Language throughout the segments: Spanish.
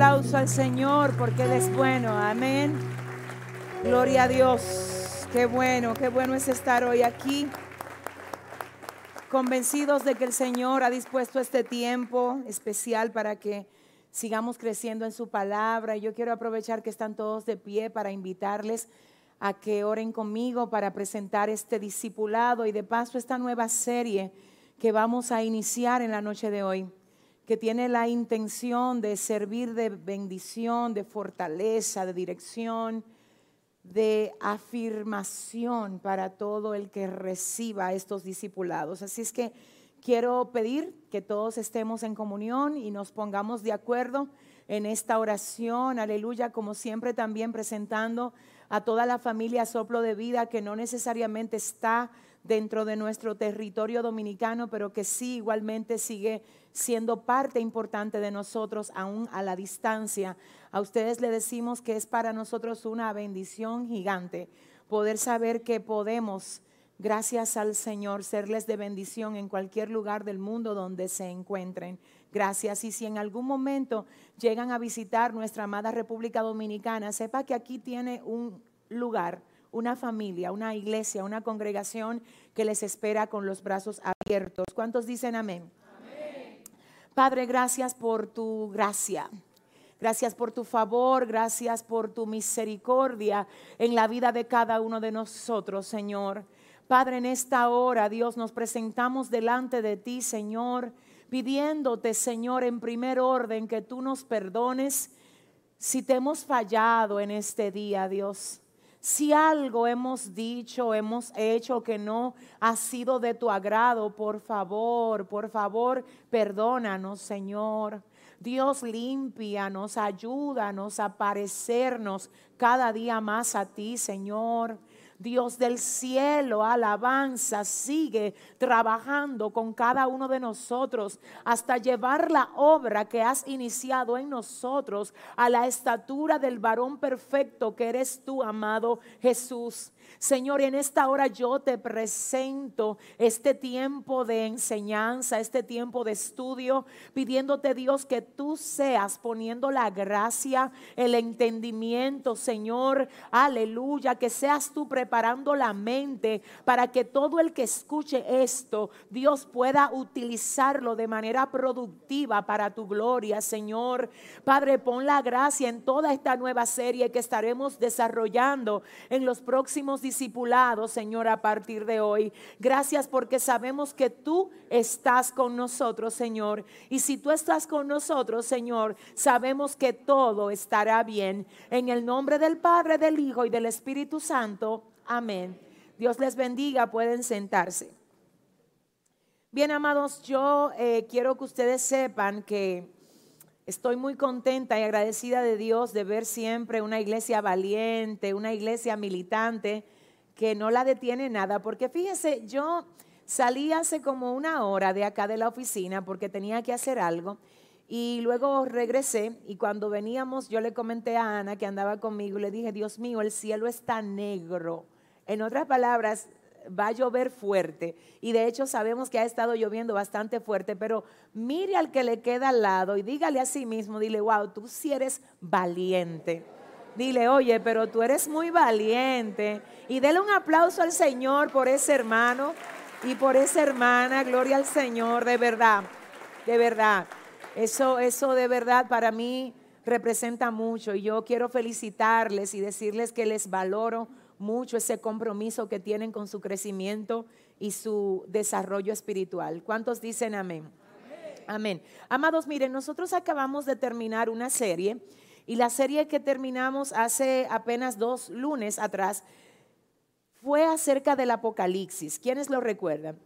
Aplauso al Señor porque Él es bueno. Amén. Gloria a Dios. Qué bueno, qué bueno es estar hoy aquí. Convencidos de que el Señor ha dispuesto este tiempo especial para que sigamos creciendo en su palabra. Yo quiero aprovechar que están todos de pie para invitarles a que oren conmigo para presentar este discipulado y de paso esta nueva serie que vamos a iniciar en la noche de hoy que tiene la intención de servir de bendición, de fortaleza, de dirección, de afirmación para todo el que reciba estos discipulados. Así es que quiero pedir que todos estemos en comunión y nos pongamos de acuerdo en esta oración, aleluya, como siempre también presentando a toda la familia Soplo de Vida que no necesariamente está dentro de nuestro territorio dominicano, pero que sí igualmente sigue siendo parte importante de nosotros aún a la distancia. A ustedes le decimos que es para nosotros una bendición gigante poder saber que podemos, gracias al Señor, serles de bendición en cualquier lugar del mundo donde se encuentren. Gracias. Y si en algún momento llegan a visitar nuestra amada República Dominicana, sepa que aquí tiene un lugar una familia, una iglesia, una congregación que les espera con los brazos abiertos. ¿Cuántos dicen amén? Padre, gracias por tu gracia. Gracias por tu favor, gracias por tu misericordia en la vida de cada uno de nosotros, Señor. Padre, en esta hora, Dios, nos presentamos delante de ti, Señor, pidiéndote, Señor, en primer orden que tú nos perdones si te hemos fallado en este día, Dios. Si algo hemos dicho, hemos hecho que no ha sido de tu agrado, por favor, por favor, perdónanos, Señor. Dios, límpianos, ayúdanos a parecernos cada día más a ti, Señor. Dios del cielo, alabanza, sigue trabajando con cada uno de nosotros hasta llevar la obra que has iniciado en nosotros a la estatura del varón perfecto que eres tú, amado Jesús. Señor, en esta hora yo te presento este tiempo de enseñanza, este tiempo de estudio, pidiéndote Dios que tú seas poniendo la gracia, el entendimiento, Señor, aleluya, que seas tú preparando la mente para que todo el que escuche esto, Dios pueda utilizarlo de manera productiva para tu gloria, Señor. Padre, pon la gracia en toda esta nueva serie que estaremos desarrollando en los próximos discipulado, Señor, a partir de hoy. Gracias porque sabemos que tú estás con nosotros, Señor. Y si tú estás con nosotros, Señor, sabemos que todo estará bien. En el nombre del Padre, del Hijo y del Espíritu Santo. Amén. Dios les bendiga, pueden sentarse. Bien, amados, yo eh, quiero que ustedes sepan que estoy muy contenta y agradecida de Dios de ver siempre una iglesia valiente, una iglesia militante que no la detiene nada, porque fíjense, yo salí hace como una hora de acá de la oficina porque tenía que hacer algo y luego regresé y cuando veníamos yo le comenté a Ana que andaba conmigo y le dije, Dios mío, el cielo está negro. En otras palabras, va a llover fuerte. Y de hecho sabemos que ha estado lloviendo bastante fuerte, pero mire al que le queda al lado y dígale a sí mismo, dile, wow, tú sí eres valiente. Dile, oye, pero tú eres muy valiente. Y dele un aplauso al Señor por ese hermano y por esa hermana. Gloria al Señor, de verdad, de verdad. Eso, eso de verdad para mí representa mucho. Y yo quiero felicitarles y decirles que les valoro mucho ese compromiso que tienen con su crecimiento y su desarrollo espiritual. ¿Cuántos dicen amén? Amén. Amados, miren, nosotros acabamos de terminar una serie y la serie que terminamos hace apenas dos lunes atrás fue acerca del Apocalipsis. ¿Quiénes lo recuerdan?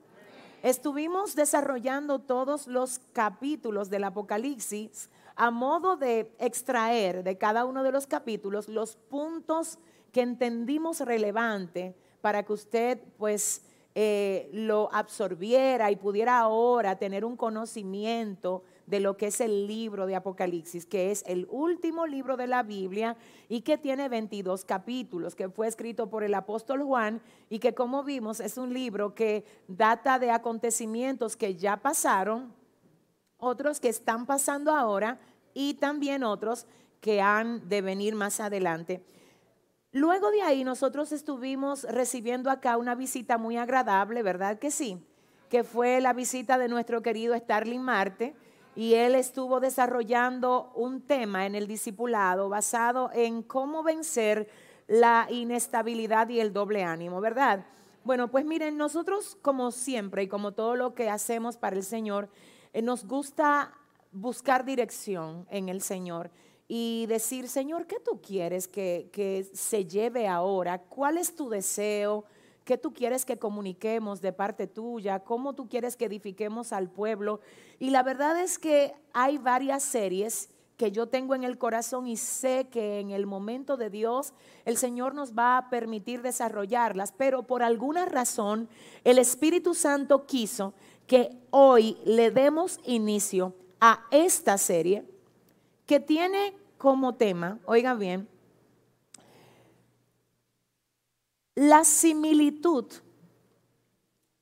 estuvimos desarrollando todos los capítulos del Apocalipsis a modo de extraer de cada uno de los capítulos los puntos que entendimos relevante para que usted pues eh, lo absorbiera y pudiera ahora tener un conocimiento de lo que es el libro de Apocalipsis, que es el último libro de la Biblia y que tiene 22 capítulos, que fue escrito por el apóstol Juan y que como vimos es un libro que data de acontecimientos que ya pasaron, otros que están pasando ahora y también otros que han de venir más adelante. Luego de ahí nosotros estuvimos recibiendo acá una visita muy agradable, ¿verdad que sí? Que fue la visita de nuestro querido Starling Marte y él estuvo desarrollando un tema en el discipulado basado en cómo vencer la inestabilidad y el doble ánimo, ¿verdad? Bueno, pues miren, nosotros como siempre y como todo lo que hacemos para el Señor, eh, nos gusta buscar dirección en el Señor y decir, Señor, ¿qué tú quieres que, que se lleve ahora? ¿Cuál es tu deseo? ¿Qué tú quieres que comuniquemos de parte tuya? ¿Cómo tú quieres que edifiquemos al pueblo? Y la verdad es que hay varias series que yo tengo en el corazón y sé que en el momento de Dios el Señor nos va a permitir desarrollarlas, pero por alguna razón el Espíritu Santo quiso que hoy le demos inicio a esta serie que tiene como tema, oiga bien, la similitud,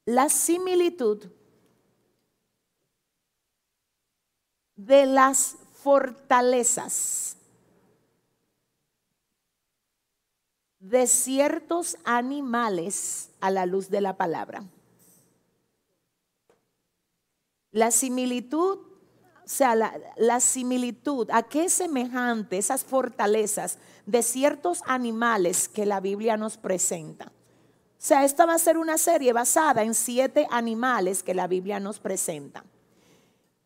la similitud de las fortalezas de ciertos animales a la luz de la palabra. La similitud, sea, la, similitud, ¿a qué es semejante esas fortalezas de ciertos animales que la Biblia nos presenta? O sea, esta va a ser una serie basada en siete animales que la Biblia nos presenta.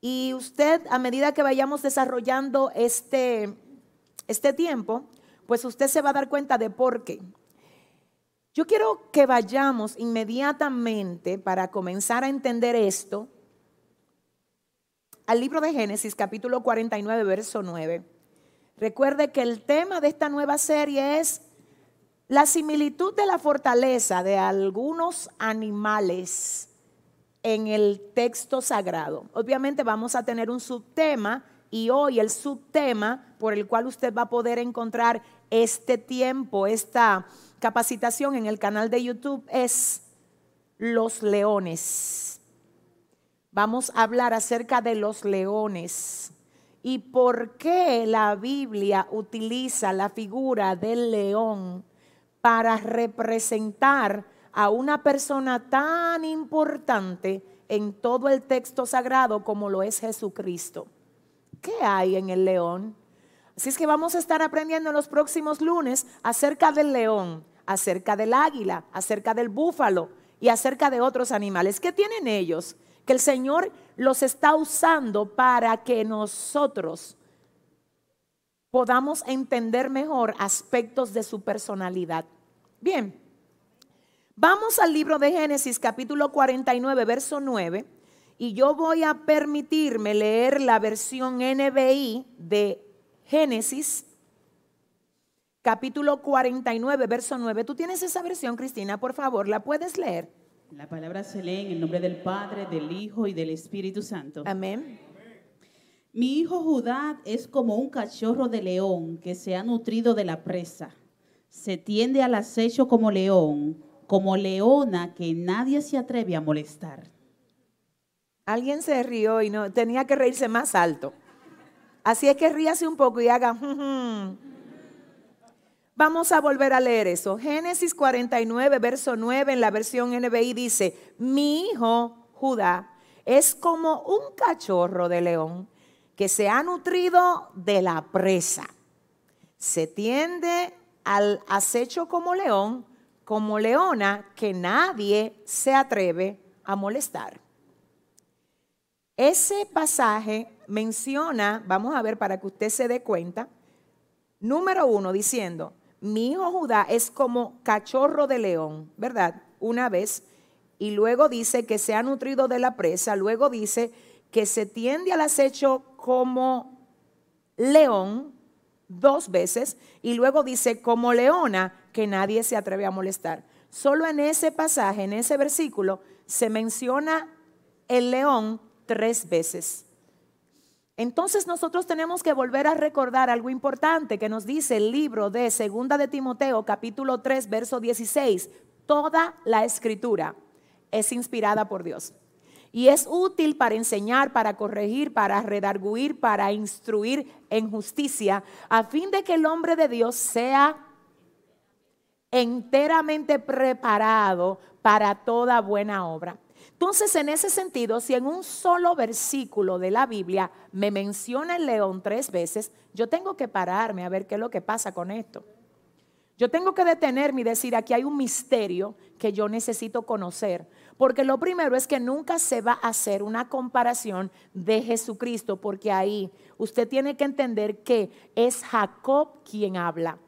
Y usted, a medida que vayamos desarrollando este, este tiempo, pues usted se va a dar cuenta de por qué. Yo quiero que vayamos inmediatamente para comenzar a entender esto al libro de Génesis capítulo 49, verso 9. Recuerde que el tema de esta nueva serie es la similitud de la fortaleza de algunos animales en el texto sagrado. Obviamente vamos a tener un subtema y hoy el subtema por el cual usted va a poder encontrar este tiempo, esta capacitación en el canal de YouTube es los leones. Vamos a hablar acerca de los leones y por qué la Biblia utiliza la figura del león para representar a una persona tan importante en todo el texto sagrado como lo es Jesucristo. ¿Qué hay en el león? Así es que vamos a estar aprendiendo en los próximos lunes acerca del león, acerca del águila, acerca del búfalo y acerca de otros animales. ¿Qué tienen ellos? Que el Señor los está usando para que nosotros podamos entender mejor aspectos de su personalidad. Bien, Vamos al libro de Génesis capítulo 49, verso 9, y yo voy a permitirme leer la versión NBI de Génesis capítulo 49, verso 9. ¿Tú tienes esa versión, Cristina? Por favor, ¿la puedes leer? La palabra se lee en el nombre del Padre, del Hijo y del Espíritu Santo. Amén. Mi hijo Judá es como un cachorro de león que se ha nutrido de la presa. Se tiende al acecho como león como leona que nadie se atreve a molestar. Alguien se rió y no tenía que reírse más alto. Así es que ríase un poco y haga. Vamos a volver a leer eso. Génesis 49, verso 9 en la versión NBI dice, mi hijo Judá es como un cachorro de león que se ha nutrido de la presa. Se tiende al acecho como león como leona que nadie se atreve a molestar. Ese pasaje menciona, vamos a ver para que usted se dé cuenta, número uno, diciendo, mi hijo Judá es como cachorro de león, ¿verdad? Una vez. y luego dice que se ha nutrido de la presa, luego dice que se tiende al acecho como león dos veces y luego dice como leona que nadie se atreve a molestar. Solo en ese pasaje, en ese versículo, se menciona el león tres veces. Entonces nosotros tenemos que volver a recordar algo importante que nos dice el libro de Segunda de Timoteo capítulo 3 verso 16. Toda la escritura es inspirada por Dios y es útil para enseñar, para corregir, para redarguir, para instruir en justicia, a fin de que el hombre de Dios sea enteramente preparado para toda buena obra. Entonces, en ese sentido, si en un solo versículo de la Biblia me menciona el león tres veces, yo tengo que pararme a ver qué es lo que pasa con esto. Yo tengo que detenerme y decir, aquí hay un misterio que yo necesito conocer. Porque lo primero es que nunca se va a hacer una comparación de Jesucristo, porque ahí usted tiene que entender que es Jacob quien habla.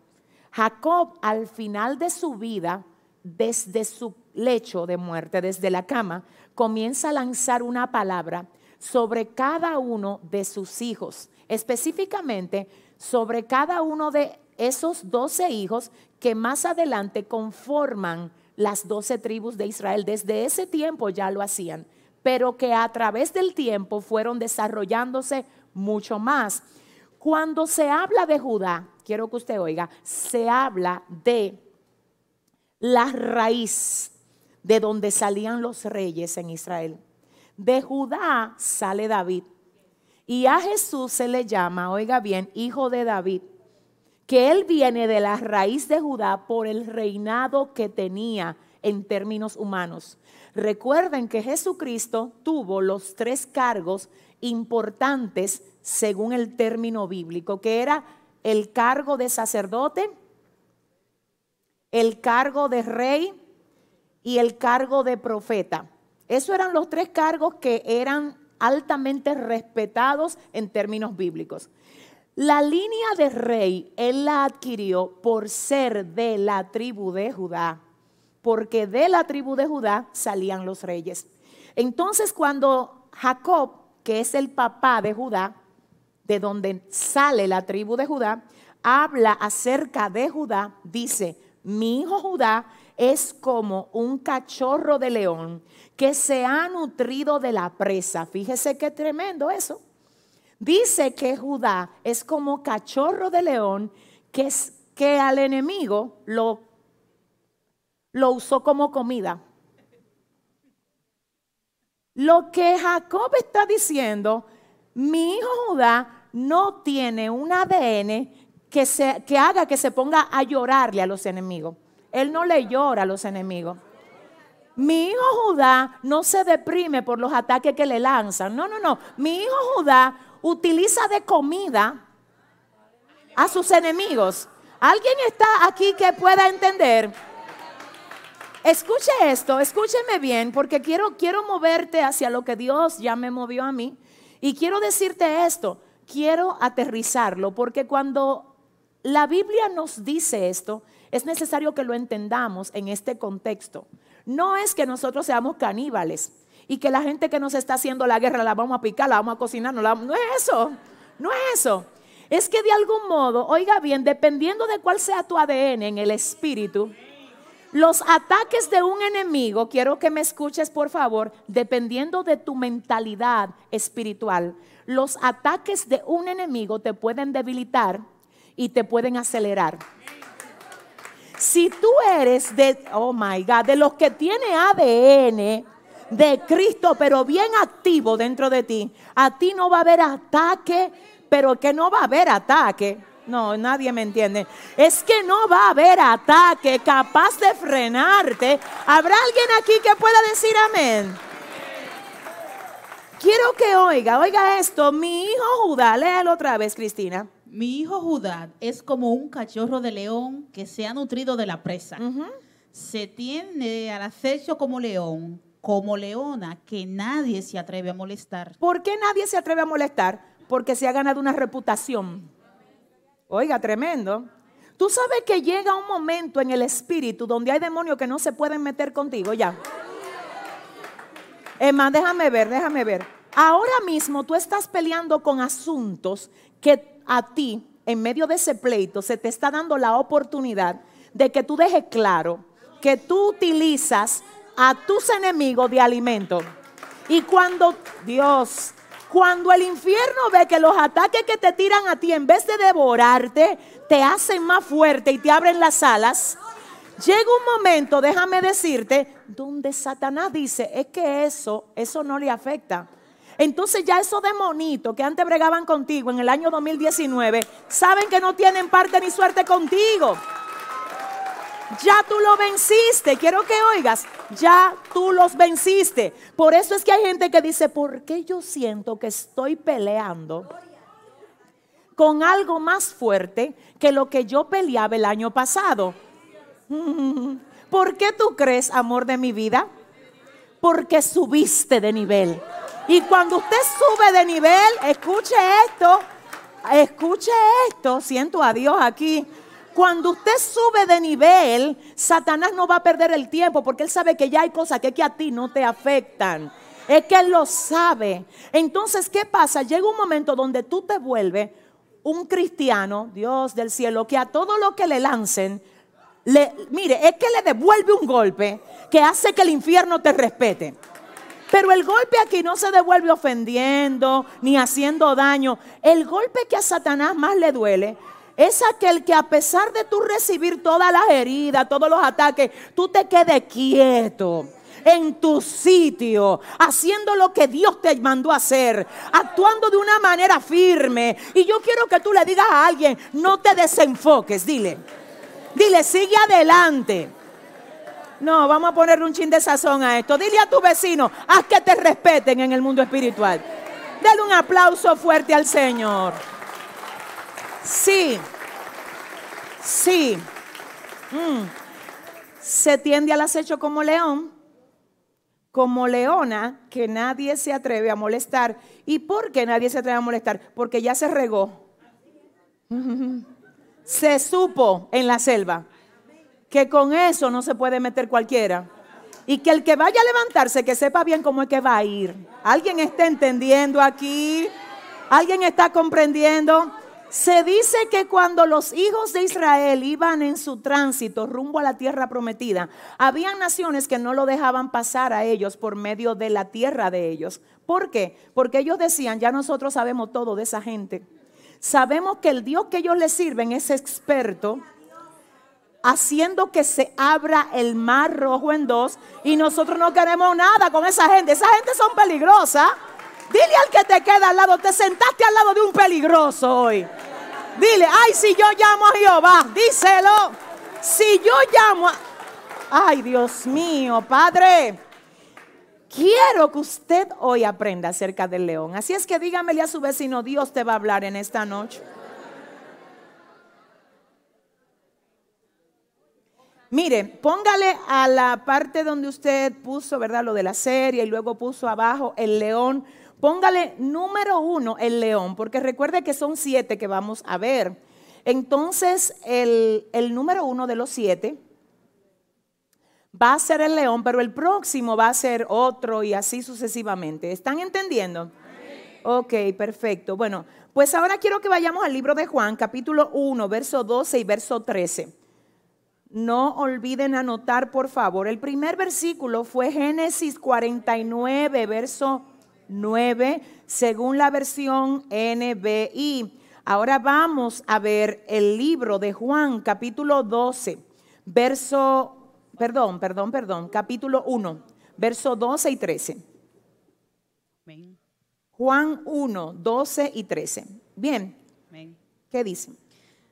Jacob al final de su vida, desde su lecho de muerte, desde la cama, comienza a lanzar una palabra sobre cada uno de sus hijos, específicamente sobre cada uno de esos doce hijos que más adelante conforman las doce tribus de Israel. Desde ese tiempo ya lo hacían, pero que a través del tiempo fueron desarrollándose mucho más. Cuando se habla de Judá, quiero que usted oiga, se habla de la raíz de donde salían los reyes en Israel. De Judá sale David. Y a Jesús se le llama, oiga bien, hijo de David, que él viene de la raíz de Judá por el reinado que tenía en términos humanos. Recuerden que Jesucristo tuvo los tres cargos importantes según el término bíblico, que era el cargo de sacerdote, el cargo de rey y el cargo de profeta. Esos eran los tres cargos que eran altamente respetados en términos bíblicos. La línea de rey él la adquirió por ser de la tribu de Judá, porque de la tribu de Judá salían los reyes. Entonces cuando Jacob, que es el papá de Judá, de donde sale la tribu de Judá, habla acerca de Judá, dice, mi hijo Judá es como un cachorro de león que se ha nutrido de la presa. Fíjese qué tremendo eso. Dice que Judá es como cachorro de león que, es, que al enemigo lo, lo usó como comida. Lo que Jacob está diciendo, mi hijo Judá no tiene un ADN que, se, que haga que se ponga a llorarle a los enemigos. Él no le llora a los enemigos. Mi hijo Judá no se deprime por los ataques que le lanzan. No, no, no. Mi hijo Judá utiliza de comida a sus enemigos. ¿Alguien está aquí que pueda entender? Escuche esto, escúcheme bien, porque quiero, quiero moverte hacia lo que Dios ya me movió a mí. Y quiero decirte esto, quiero aterrizarlo, porque cuando la Biblia nos dice esto, es necesario que lo entendamos en este contexto. No es que nosotros seamos caníbales y que la gente que nos está haciendo la guerra la vamos a picar, la vamos a cocinar, no, no es eso, no es eso. Es que de algún modo, oiga bien, dependiendo de cuál sea tu ADN en el espíritu, los ataques de un enemigo, quiero que me escuches por favor, dependiendo de tu mentalidad espiritual, los ataques de un enemigo te pueden debilitar y te pueden acelerar. Si tú eres de, oh my God, de los que tiene ADN de Cristo, pero bien activo dentro de ti, a ti no va a haber ataque, pero que no va a haber ataque. No, nadie me entiende. Es que no va a haber ataque capaz de frenarte. ¿Habrá alguien aquí que pueda decir amén? Quiero que oiga, oiga esto. Mi hijo Judá, léalo otra vez, Cristina. Mi hijo Judá es como un cachorro de león que se ha nutrido de la presa. Se tiene al acecho como león, como leona, que nadie se atreve a molestar. ¿Por qué nadie se atreve a molestar? Porque se ha ganado una reputación. Oiga, tremendo. Tú sabes que llega un momento en el espíritu donde hay demonios que no se pueden meter contigo ya. Emma, déjame ver, déjame ver. Ahora mismo tú estás peleando con asuntos que a ti, en medio de ese pleito, se te está dando la oportunidad de que tú dejes claro que tú utilizas a tus enemigos de alimento. Y cuando Dios, cuando el infierno ve que los ataques que te tiran a ti, en vez de devorarte, te hacen más fuerte y te abren las alas, llega un momento, déjame decirte, donde Satanás dice, es que eso, eso no le afecta. Entonces ya esos demonitos que antes bregaban contigo en el año 2019, saben que no tienen parte ni suerte contigo. Ya tú lo venciste. Quiero que oigas, ya tú los venciste. Por eso es que hay gente que dice, ¿por qué yo siento que estoy peleando con algo más fuerte que lo que yo peleaba el año pasado? ¿Por qué tú crees, amor de mi vida? Porque subiste de nivel. Y cuando usted sube de nivel, escuche esto, escuche esto, siento a Dios aquí. Cuando usted sube de nivel, Satanás no va a perder el tiempo porque él sabe que ya hay cosas que, a ti no te afectan. Es que él lo sabe. Entonces, ¿qué pasa? Llega un momento donde tú te vuelves un cristiano, Dios del cielo, que a todo lo que le lancen, le, mire, es que le devuelve un golpe que hace que el infierno te respete. Pero el golpe aquí no se devuelve ofendiendo ni haciendo daño. El golpe que a Satanás más le duele es aquel que a pesar de tú recibir todas las heridas, todos los ataques, tú te quedes quieto en tu sitio, haciendo lo que Dios te mandó a hacer, actuando de una manera firme. Y yo quiero que tú le digas a alguien, no te desenfoques, dile. Dile, sigue adelante. No, vamos a ponerle un chin de sazón a esto. Dile a tu vecino, haz que te respeten en el mundo espiritual. Dale un aplauso fuerte al Señor. Sí, sí. Mm. Se tiende al acecho como león, como leona, que nadie se atreve a molestar. ¿Y por qué nadie se atreve a molestar? Porque ya se regó. Se supo en la selva que con eso no se puede meter cualquiera. Y que el que vaya a levantarse, que sepa bien cómo es que va a ir. ¿Alguien está entendiendo aquí? ¿Alguien está comprendiendo? Se dice que cuando los hijos de Israel iban en su tránsito rumbo a la tierra prometida, había naciones que no lo dejaban pasar a ellos por medio de la tierra de ellos. ¿Por qué? Porque ellos decían, ya nosotros sabemos todo de esa gente. Sabemos que el Dios que ellos le sirven es experto haciendo que se abra el mar rojo en dos y nosotros no queremos nada con esa gente. Esa gente son peligrosas. Dile al que te queda al lado, te sentaste al lado de un peligroso hoy. Dile, ay, si yo llamo a Jehová, díselo. Si yo llamo a... Ay, Dios mío, Padre. Quiero que usted hoy aprenda acerca del león. Así es que dígamele a su vecino, Dios te va a hablar en esta noche. Mire, póngale a la parte donde usted puso, ¿verdad? Lo de la serie y luego puso abajo el león. Póngale número uno el león, porque recuerde que son siete que vamos a ver. Entonces, el, el número uno de los siete va a ser el león, pero el próximo va a ser otro y así sucesivamente. ¿Están entendiendo? Ok, perfecto. Bueno, pues ahora quiero que vayamos al libro de Juan, capítulo 1, verso 12 y verso 13. No olviden anotar, por favor. El primer versículo fue Génesis 49, verso 9, según la versión NBI. Ahora vamos a ver el libro de Juan, capítulo 12, verso, perdón, perdón, perdón, capítulo 1, verso 12 y 13. Juan 1, 12 y 13. Bien, ¿qué dice?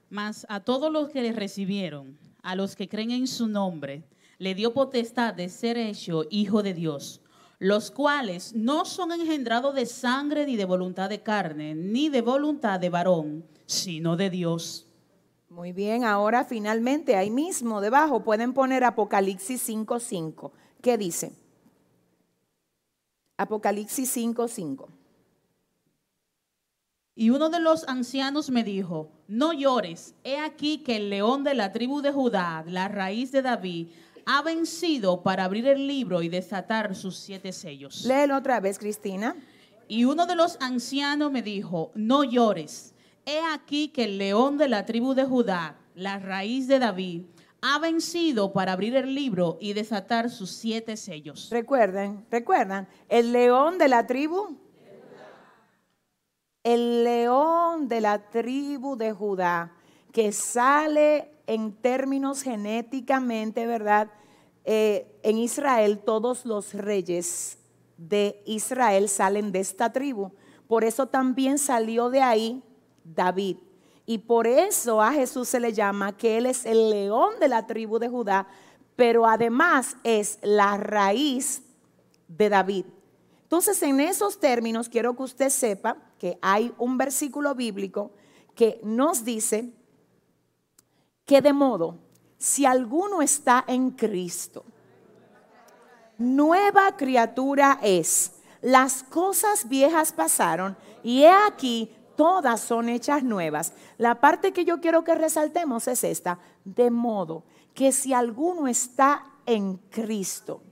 Mas a todos los que le recibieron, a los que creen en su nombre, le dio potestad de ser hecho hijo de Dios, los cuales no son engendrados de sangre ni de voluntad de carne, ni de voluntad de varón, sino de Dios. Muy bien, ahora finalmente ahí mismo debajo pueden poner Apocalipsis 5.5. ¿Qué dice? Apocalipsis 5.5. Y uno de los ancianos me dijo, no llores, he aquí que el león de la tribu de Judá, la raíz de David, ha vencido para abrir el libro y desatar sus siete sellos. Léelo otra vez, Cristina. Y uno de los ancianos me dijo, no llores. He aquí que el león de la tribu de Judá, la raíz de David, ha vencido para abrir el libro y desatar sus siete sellos. Recuerden, recuerdan, el león de la tribu. El león de la tribu de Judá, que sale en términos genéticamente, ¿verdad? Eh, en Israel todos los reyes de Israel salen de esta tribu. Por eso también salió de ahí David. Y por eso a Jesús se le llama que Él es el león de la tribu de Judá, pero además es la raíz de David. Entonces, en esos términos, quiero que usted sepa que hay un versículo bíblico que nos dice que de modo, si alguno está en Cristo, nueva criatura es. Las cosas viejas pasaron y he aquí, todas son hechas nuevas. La parte que yo quiero que resaltemos es esta, de modo que si alguno está en Cristo,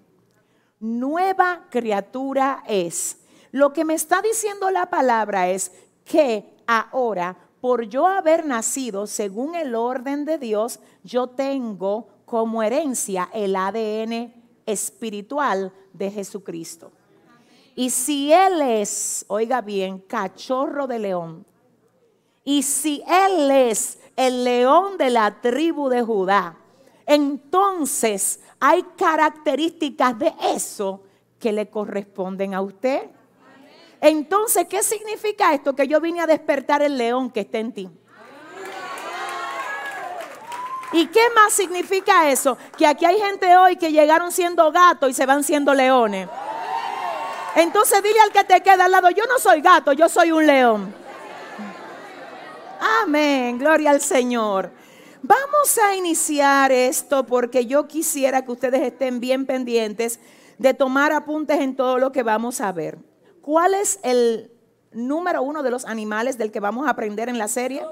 nueva criatura es. Lo que me está diciendo la palabra es que ahora, por yo haber nacido según el orden de Dios, yo tengo como herencia el ADN espiritual de Jesucristo. Y si Él es, oiga bien, cachorro de león, y si Él es el león de la tribu de Judá, entonces hay características de eso que le corresponden a usted. Entonces, ¿qué significa esto? Que yo vine a despertar el león que está en ti. ¿Y qué más significa eso? Que aquí hay gente hoy que llegaron siendo gatos y se van siendo leones. Entonces dile al que te queda al lado, yo no soy gato, yo soy un león. Amén, gloria al Señor. Vamos a iniciar esto porque yo quisiera que ustedes estén bien pendientes de tomar apuntes en todo lo que vamos a ver. ¿Cuál es el número uno de los animales del que vamos a aprender en la serie?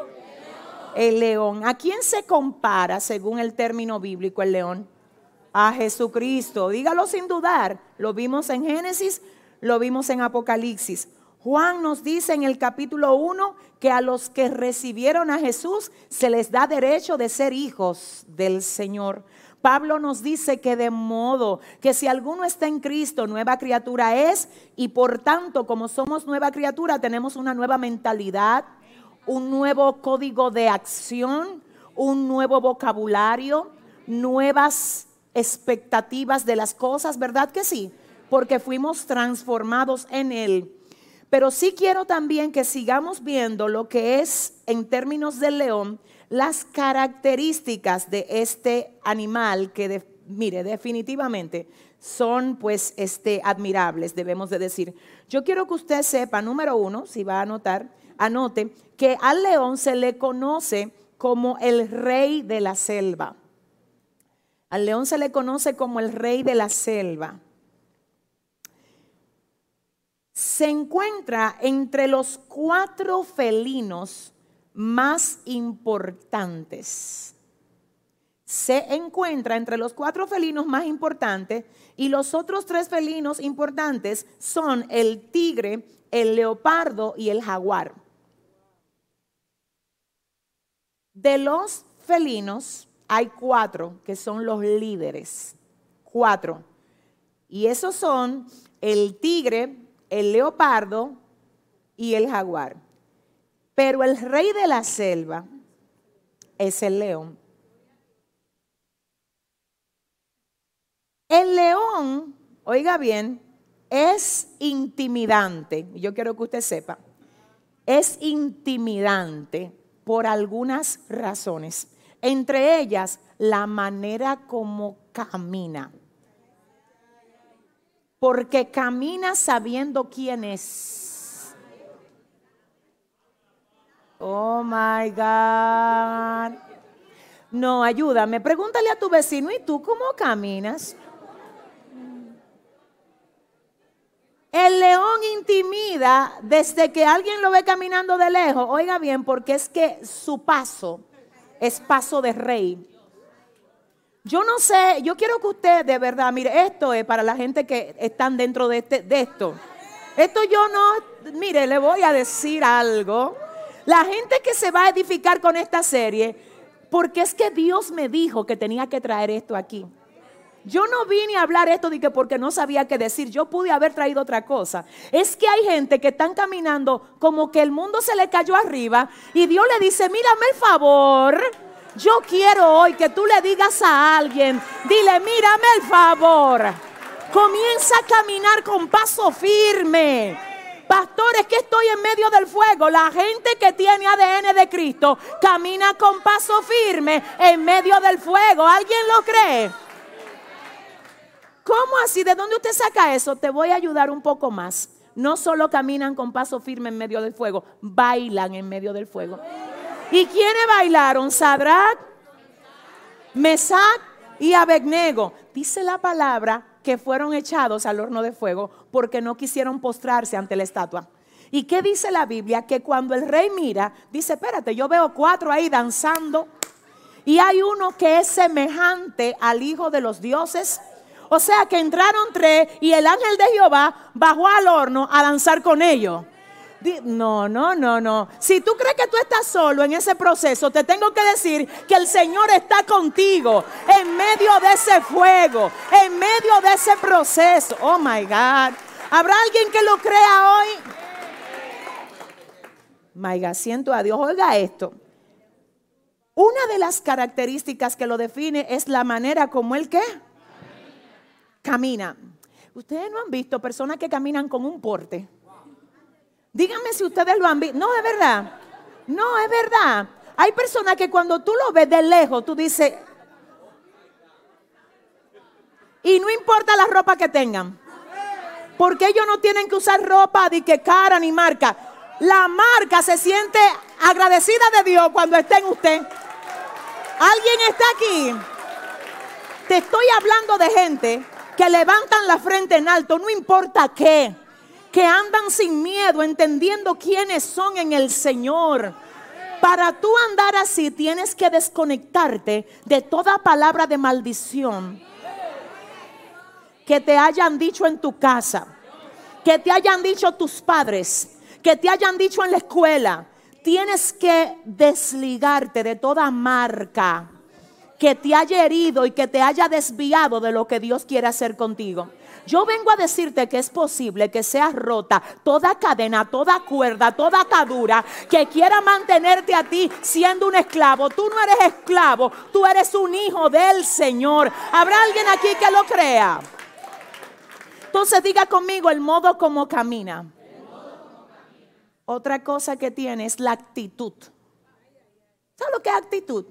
el león. ¿A quién se compara según el término bíblico el león? A Jesucristo. Dígalo sin dudar. Lo vimos en Génesis, lo vimos en Apocalipsis. Juan nos dice en el capítulo 1 que a los que recibieron a Jesús se les da derecho de ser hijos del Señor. Pablo nos dice que de modo que si alguno está en Cristo, nueva criatura es, y por tanto, como somos nueva criatura, tenemos una nueva mentalidad, un nuevo código de acción, un nuevo vocabulario, nuevas expectativas de las cosas, ¿verdad que sí? Porque fuimos transformados en Él. Pero sí quiero también que sigamos viendo lo que es, en términos del león, las características de este animal que, mire, definitivamente son pues este, admirables, debemos de decir. Yo quiero que usted sepa, número uno, si va a anotar, anote que al león se le conoce como el rey de la selva. Al león se le conoce como el rey de la selva. Se encuentra entre los cuatro felinos más importantes. Se encuentra entre los cuatro felinos más importantes y los otros tres felinos importantes son el tigre, el leopardo y el jaguar. De los felinos hay cuatro que son los líderes. Cuatro. Y esos son el tigre, el leopardo y el jaguar. Pero el rey de la selva es el león. El león, oiga bien, es intimidante. Yo quiero que usted sepa. Es intimidante por algunas razones, entre ellas la manera como camina. Porque camina sabiendo quién es. Oh my God. No, ayúdame. Pregúntale a tu vecino, ¿y tú cómo caminas? El león intimida desde que alguien lo ve caminando de lejos. Oiga bien, porque es que su paso es paso de rey. Yo no sé, yo quiero que usted de verdad, mire, esto es para la gente que están dentro de, este, de esto. Esto yo no, mire, le voy a decir algo. La gente que se va a edificar con esta serie, porque es que Dios me dijo que tenía que traer esto aquí. Yo no vine a hablar esto de que porque no sabía qué decir, yo pude haber traído otra cosa. Es que hay gente que están caminando como que el mundo se le cayó arriba y Dios le dice, mírame el favor. Yo quiero hoy que tú le digas a alguien, dile, mírame el favor. Comienza a caminar con paso firme. Pastores, que estoy en medio del fuego. La gente que tiene ADN de Cristo camina con paso firme en medio del fuego. ¿Alguien lo cree? ¿Cómo así? ¿De dónde usted saca eso? Te voy a ayudar un poco más. No solo caminan con paso firme en medio del fuego, bailan en medio del fuego. ¿Y quiénes bailaron? Sadrach, Mesac y Abednego. Dice la palabra que fueron echados al horno de fuego porque no quisieron postrarse ante la estatua. ¿Y qué dice la Biblia? Que cuando el rey mira, dice, espérate, yo veo cuatro ahí danzando y hay uno que es semejante al Hijo de los dioses. O sea que entraron tres y el ángel de Jehová bajó al horno a danzar con ellos. No, no, no, no. Si tú crees que tú estás solo en ese proceso, te tengo que decir que el Señor está contigo en medio de ese fuego, en medio de ese proceso. Oh my God. ¿Habrá alguien que lo crea hoy? My God, siento a Dios. Oiga esto. Una de las características que lo define es la manera como él que camina. Ustedes no han visto personas que caminan con un porte. Díganme si ustedes lo han visto. No, es verdad. No, es verdad. Hay personas que cuando tú lo ves de lejos, tú dices, y no importa la ropa que tengan, porque ellos no tienen que usar ropa de que cara ni marca. La marca se siente agradecida de Dios cuando está en usted. ¿Alguien está aquí? Te estoy hablando de gente que levantan la frente en alto, no importa qué que andan sin miedo, entendiendo quiénes son en el Señor. Para tú andar así tienes que desconectarte de toda palabra de maldición que te hayan dicho en tu casa, que te hayan dicho tus padres, que te hayan dicho en la escuela. Tienes que desligarte de toda marca que te haya herido y que te haya desviado de lo que Dios quiere hacer contigo. Yo vengo a decirte que es posible que seas rota toda cadena, toda cuerda, toda atadura que quiera mantenerte a ti siendo un esclavo. Tú no eres esclavo, tú eres un hijo del Señor. ¿Habrá alguien aquí que lo crea? Entonces diga conmigo el modo como camina. Otra cosa que tiene es la actitud. ¿Sabes lo que es actitud?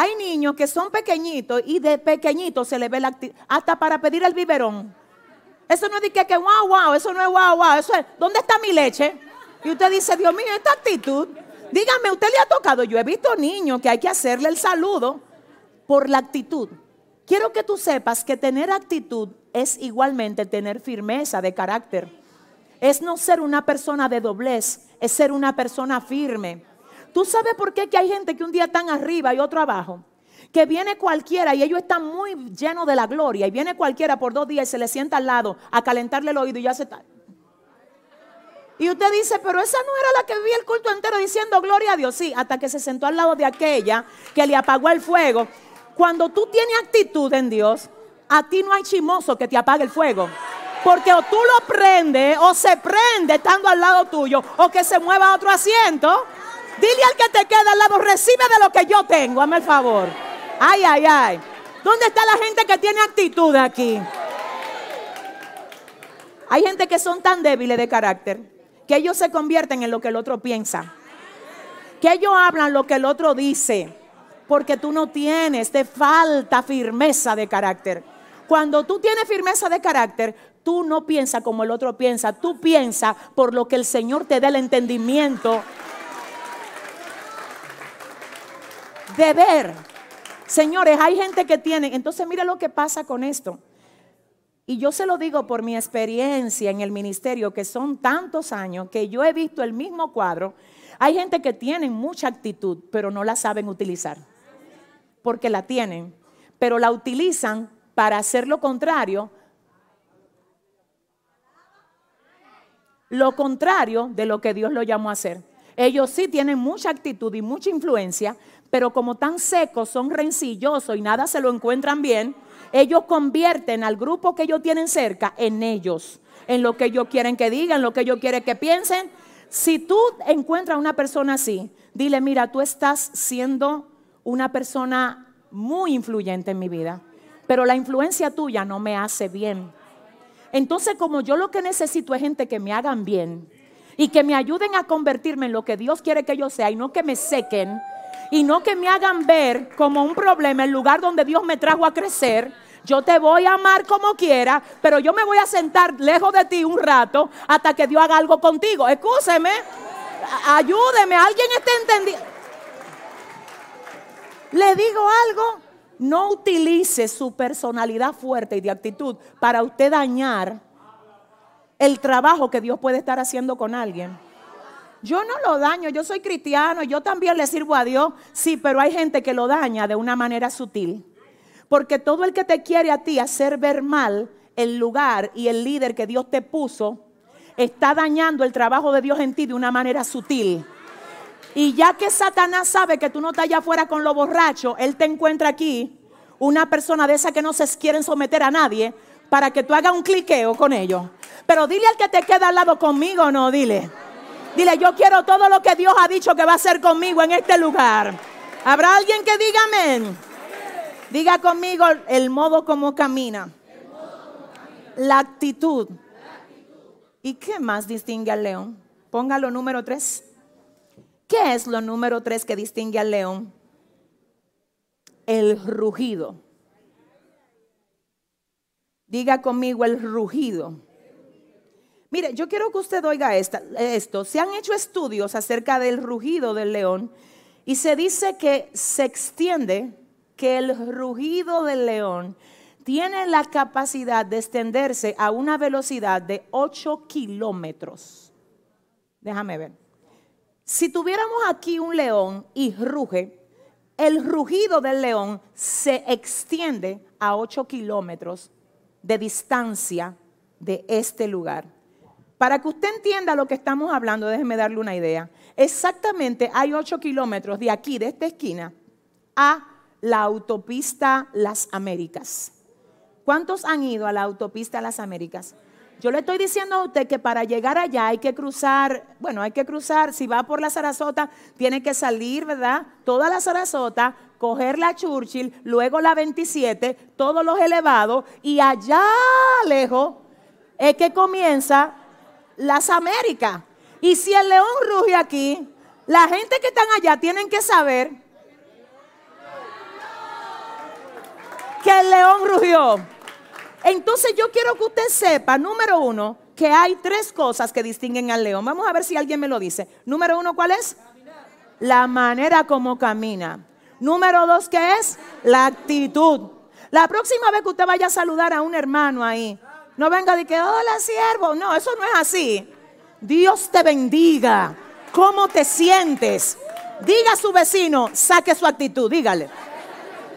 Hay niños que son pequeñitos y de pequeñitos se les ve la actitud, hasta para pedir el biberón. Eso no es de que, que wow, wow, eso no es wow, wow, eso es, ¿dónde está mi leche? Y usted dice, Dios mío, esta actitud, dígame, ¿usted le ha tocado? Yo he visto niños que hay que hacerle el saludo por la actitud. Quiero que tú sepas que tener actitud es igualmente tener firmeza de carácter. Es no ser una persona de doblez, es ser una persona firme. ¿Tú sabes por qué que hay gente que un día están arriba y otro abajo? Que viene cualquiera y ellos están muy llenos de la gloria y viene cualquiera por dos días y se le sienta al lado a calentarle el oído y ya se está. Y usted dice, pero esa no era la que vivía el culto entero diciendo gloria a Dios. Sí, hasta que se sentó al lado de aquella que le apagó el fuego. Cuando tú tienes actitud en Dios, a ti no hay chimoso que te apague el fuego. Porque o tú lo prendes o se prende estando al lado tuyo o que se mueva a otro asiento. Dile al que te queda al lado, recibe de lo que yo tengo, hazme el favor. Ay, ay, ay. ¿Dónde está la gente que tiene actitud aquí? Hay gente que son tan débiles de carácter que ellos se convierten en lo que el otro piensa. Que ellos hablan lo que el otro dice. Porque tú no tienes, te falta firmeza de carácter. Cuando tú tienes firmeza de carácter, tú no piensas como el otro piensa. Tú piensas por lo que el Señor te dé el entendimiento de ver. Señores, hay gente que tiene, entonces mire lo que pasa con esto. Y yo se lo digo por mi experiencia en el ministerio, que son tantos años que yo he visto el mismo cuadro. Hay gente que tiene mucha actitud, pero no la saben utilizar. Porque la tienen. pero la utilizan para hacer lo contrario. Lo contrario de lo que Dios lo llamó a hacer. Ellos sí tienen mucha actitud y mucha influencia, pero como tan secos, son rencillosos y nada se lo encuentran bien, ellos convierten al grupo que ellos tienen cerca en ellos, en lo que ellos quieren que digan, lo que ellos quieren que piensen. Si tú encuentras a una persona así, dile, mira, tú estás siendo una persona muy influyente en mi vida, pero la influencia tuya no me hace bien. Entonces, como yo lo que necesito es gente que me hagan bien y que me ayuden a convertirme en lo que Dios quiere que yo sea y no que me sequen y no que me hagan ver como un problema el lugar donde Dios me trajo a crecer. Yo te voy a amar como quiera, pero yo me voy a sentar lejos de ti un rato hasta que Dios haga algo contigo. Escúcheme, ayúdeme, alguien está entendiendo. Le digo algo, no utilice su personalidad fuerte y de actitud para usted dañar el trabajo que Dios puede estar haciendo con alguien. Yo no lo daño, yo soy cristiano, yo también le sirvo a Dios, sí, pero hay gente que lo daña de una manera sutil. Porque todo el que te quiere a ti hacer ver mal el lugar y el líder que Dios te puso, está dañando el trabajo de Dios en ti de una manera sutil. Y ya que Satanás sabe que tú no estás allá afuera con los borrachos, él te encuentra aquí, una persona de esa que no se quieren someter a nadie, para que tú hagas un cliqueo con ellos. Pero dile al que te queda al lado conmigo, no, dile. Dile, yo quiero todo lo que Dios ha dicho que va a hacer conmigo en este lugar. ¿Habrá alguien que diga amén? Diga conmigo el modo como camina. La actitud. ¿Y qué más distingue al león? Póngalo número tres. ¿Qué es lo número tres que distingue al león? El rugido. Diga conmigo el rugido. Mire, yo quiero que usted oiga esto. Se han hecho estudios acerca del rugido del león y se dice que se extiende, que el rugido del león tiene la capacidad de extenderse a una velocidad de 8 kilómetros. Déjame ver. Si tuviéramos aquí un león y ruge, el rugido del león se extiende a 8 kilómetros de distancia de este lugar. Para que usted entienda lo que estamos hablando, déjeme darle una idea. Exactamente hay 8 kilómetros de aquí, de esta esquina, a la autopista Las Américas. ¿Cuántos han ido a la autopista Las Américas? Yo le estoy diciendo a usted que para llegar allá hay que cruzar, bueno, hay que cruzar, si va por la Sarasota, tiene que salir, ¿verdad? Toda la Sarasota, coger la Churchill, luego la 27, todos los elevados, y allá lejos es que comienza las Américas. Y si el león ruge aquí, la gente que están allá tienen que saber que el león rugió. Entonces yo quiero que usted sepa, número uno, que hay tres cosas que distinguen al león. Vamos a ver si alguien me lo dice. Número uno, ¿cuál es? La manera como camina. Número dos, ¿qué es? La actitud. La próxima vez que usted vaya a saludar a un hermano ahí, no venga de que, hola siervo. No, eso no es así. Dios te bendiga. ¿Cómo te sientes? Diga a su vecino, saque su actitud, dígale.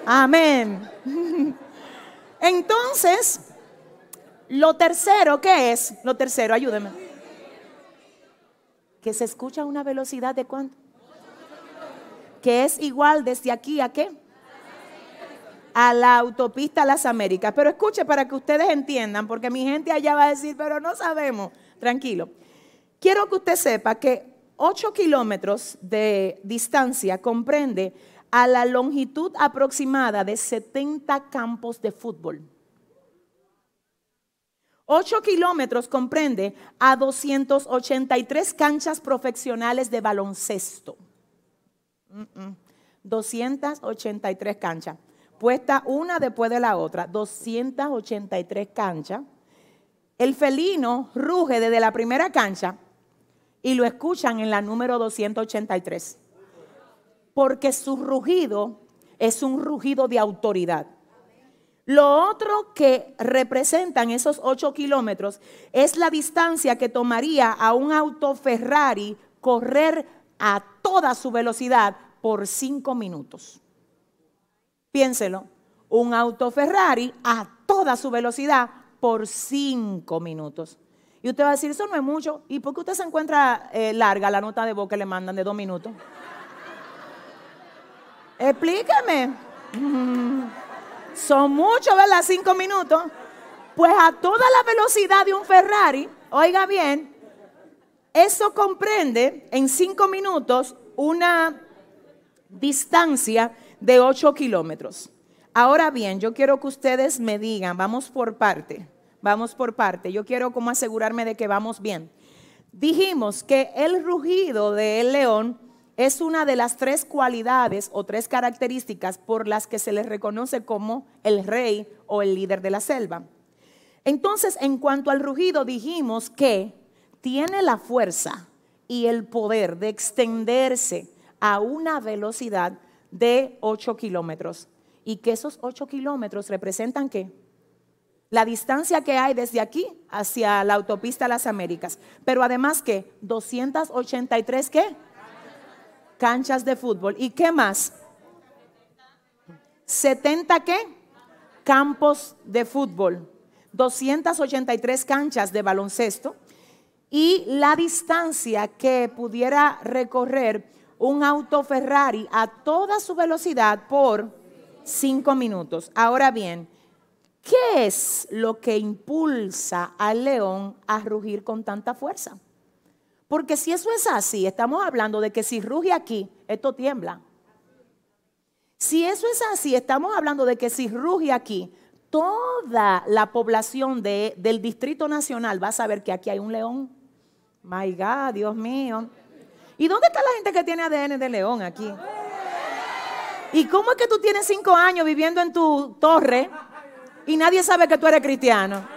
Amén. Entonces, lo tercero, ¿qué es? Lo tercero, ayúdeme. Que se escucha a una velocidad de cuánto? Que es igual desde aquí a qué? A la autopista Las Américas. Pero escuche para que ustedes entiendan, porque mi gente allá va a decir, pero no sabemos. Tranquilo. Quiero que usted sepa que 8 kilómetros de distancia comprende a la longitud aproximada de 70 campos de fútbol. 8 kilómetros comprende a 283 canchas profesionales de baloncesto. 283 canchas puesta una después de la otra, 283 canchas. El felino ruge desde la primera cancha y lo escuchan en la número 283. Porque su rugido es un rugido de autoridad. Lo otro que representan esos 8 kilómetros es la distancia que tomaría a un auto Ferrari correr a toda su velocidad por 5 minutos. Piénselo. un auto Ferrari a toda su velocidad por cinco minutos. Y usted va a decir, eso no es mucho. ¿Y por qué usted se encuentra eh, larga la nota de voz que le mandan de dos minutos? Explíqueme. Mm, son muchos, ¿verdad? Cinco minutos. Pues a toda la velocidad de un Ferrari, oiga bien, eso comprende en cinco minutos una distancia de ocho kilómetros. Ahora bien, yo quiero que ustedes me digan, vamos por parte, vamos por parte. Yo quiero como asegurarme de que vamos bien. Dijimos que el rugido del león es una de las tres cualidades o tres características por las que se le reconoce como el rey o el líder de la selva. Entonces, en cuanto al rugido, dijimos que tiene la fuerza y el poder de extenderse a una velocidad de 8 kilómetros. Y que esos 8 kilómetros representan qué? La distancia que hay desde aquí hacia la autopista Las Américas. Pero además que 283 qué? Canchas de fútbol. ¿Y qué más? 70 qué? Campos de fútbol. 283 canchas de baloncesto. Y la distancia que pudiera recorrer un auto Ferrari a toda su velocidad por cinco minutos. Ahora bien, ¿qué es lo que impulsa al león a rugir con tanta fuerza? Porque si eso es así, estamos hablando de que si ruge aquí, esto tiembla. Si eso es así, estamos hablando de que si ruge aquí, toda la población del Distrito Nacional va a saber que aquí hay un león. My God, Dios mío. ¿Y dónde está la gente que tiene ADN de león aquí? ¿Y cómo es que tú tienes cinco años viviendo en tu torre y nadie sabe que tú eres cristiano?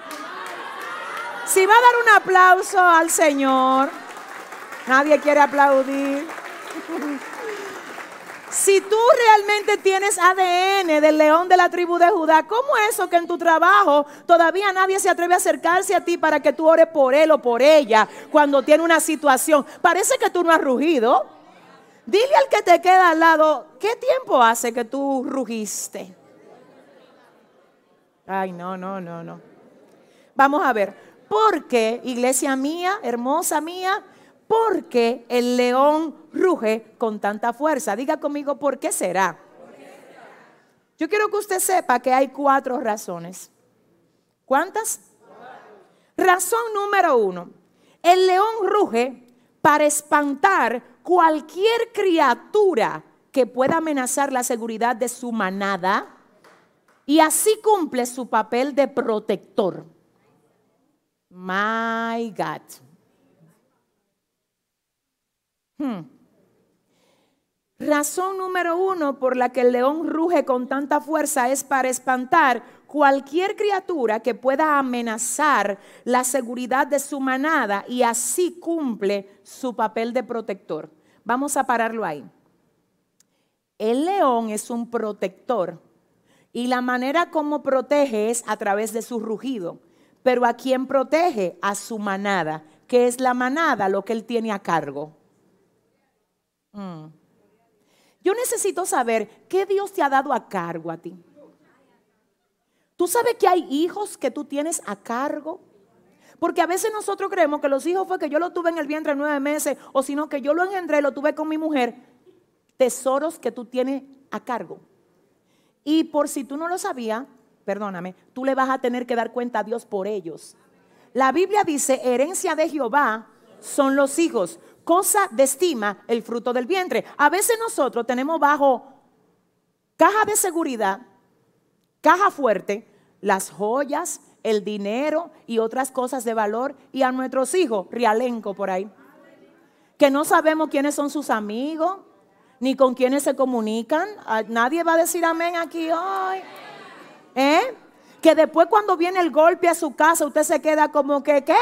Si va a dar un aplauso al Señor, nadie quiere aplaudir. Si tú realmente tienes ADN del león de la tribu de Judá, ¿cómo es eso que en tu trabajo todavía nadie se atreve a acercarse a ti para que tú ores por él o por ella cuando tiene una situación? Parece que tú no has rugido. Dile al que te queda al lado, ¿qué tiempo hace que tú rugiste? Ay, no, no, no, no. Vamos a ver, porque, iglesia mía, hermosa mía, porque el león ruge con tanta fuerza. Diga conmigo, ¿por qué será? Yo quiero que usted sepa que hay cuatro razones. ¿Cuántas? Razón número uno. El león ruge para espantar cualquier criatura que pueda amenazar la seguridad de su manada y así cumple su papel de protector. My God. Hmm. Razón número uno por la que el león ruge con tanta fuerza es para espantar cualquier criatura que pueda amenazar la seguridad de su manada y así cumple su papel de protector. Vamos a pararlo ahí. El león es un protector y la manera como protege es a través de su rugido. Pero ¿a quién protege? A su manada, que es la manada lo que él tiene a cargo. Mm. Yo necesito saber qué Dios te ha dado a cargo a ti. ¿Tú sabes que hay hijos que tú tienes a cargo? Porque a veces nosotros creemos que los hijos fue que yo lo tuve en el vientre nueve meses, o sino que yo lo engendré, lo tuve con mi mujer. Tesoros que tú tienes a cargo. Y por si tú no lo sabías, perdóname, tú le vas a tener que dar cuenta a Dios por ellos. La Biblia dice, herencia de Jehová son los hijos cosa de estima el fruto del vientre. A veces nosotros tenemos bajo caja de seguridad, caja fuerte, las joyas, el dinero y otras cosas de valor y a nuestros hijos, rialenco por ahí, que no sabemos quiénes son sus amigos, ni con quiénes se comunican. Ah, nadie va a decir amén aquí hoy. ¿Eh? Que después cuando viene el golpe a su casa, usted se queda como que, ¿qué?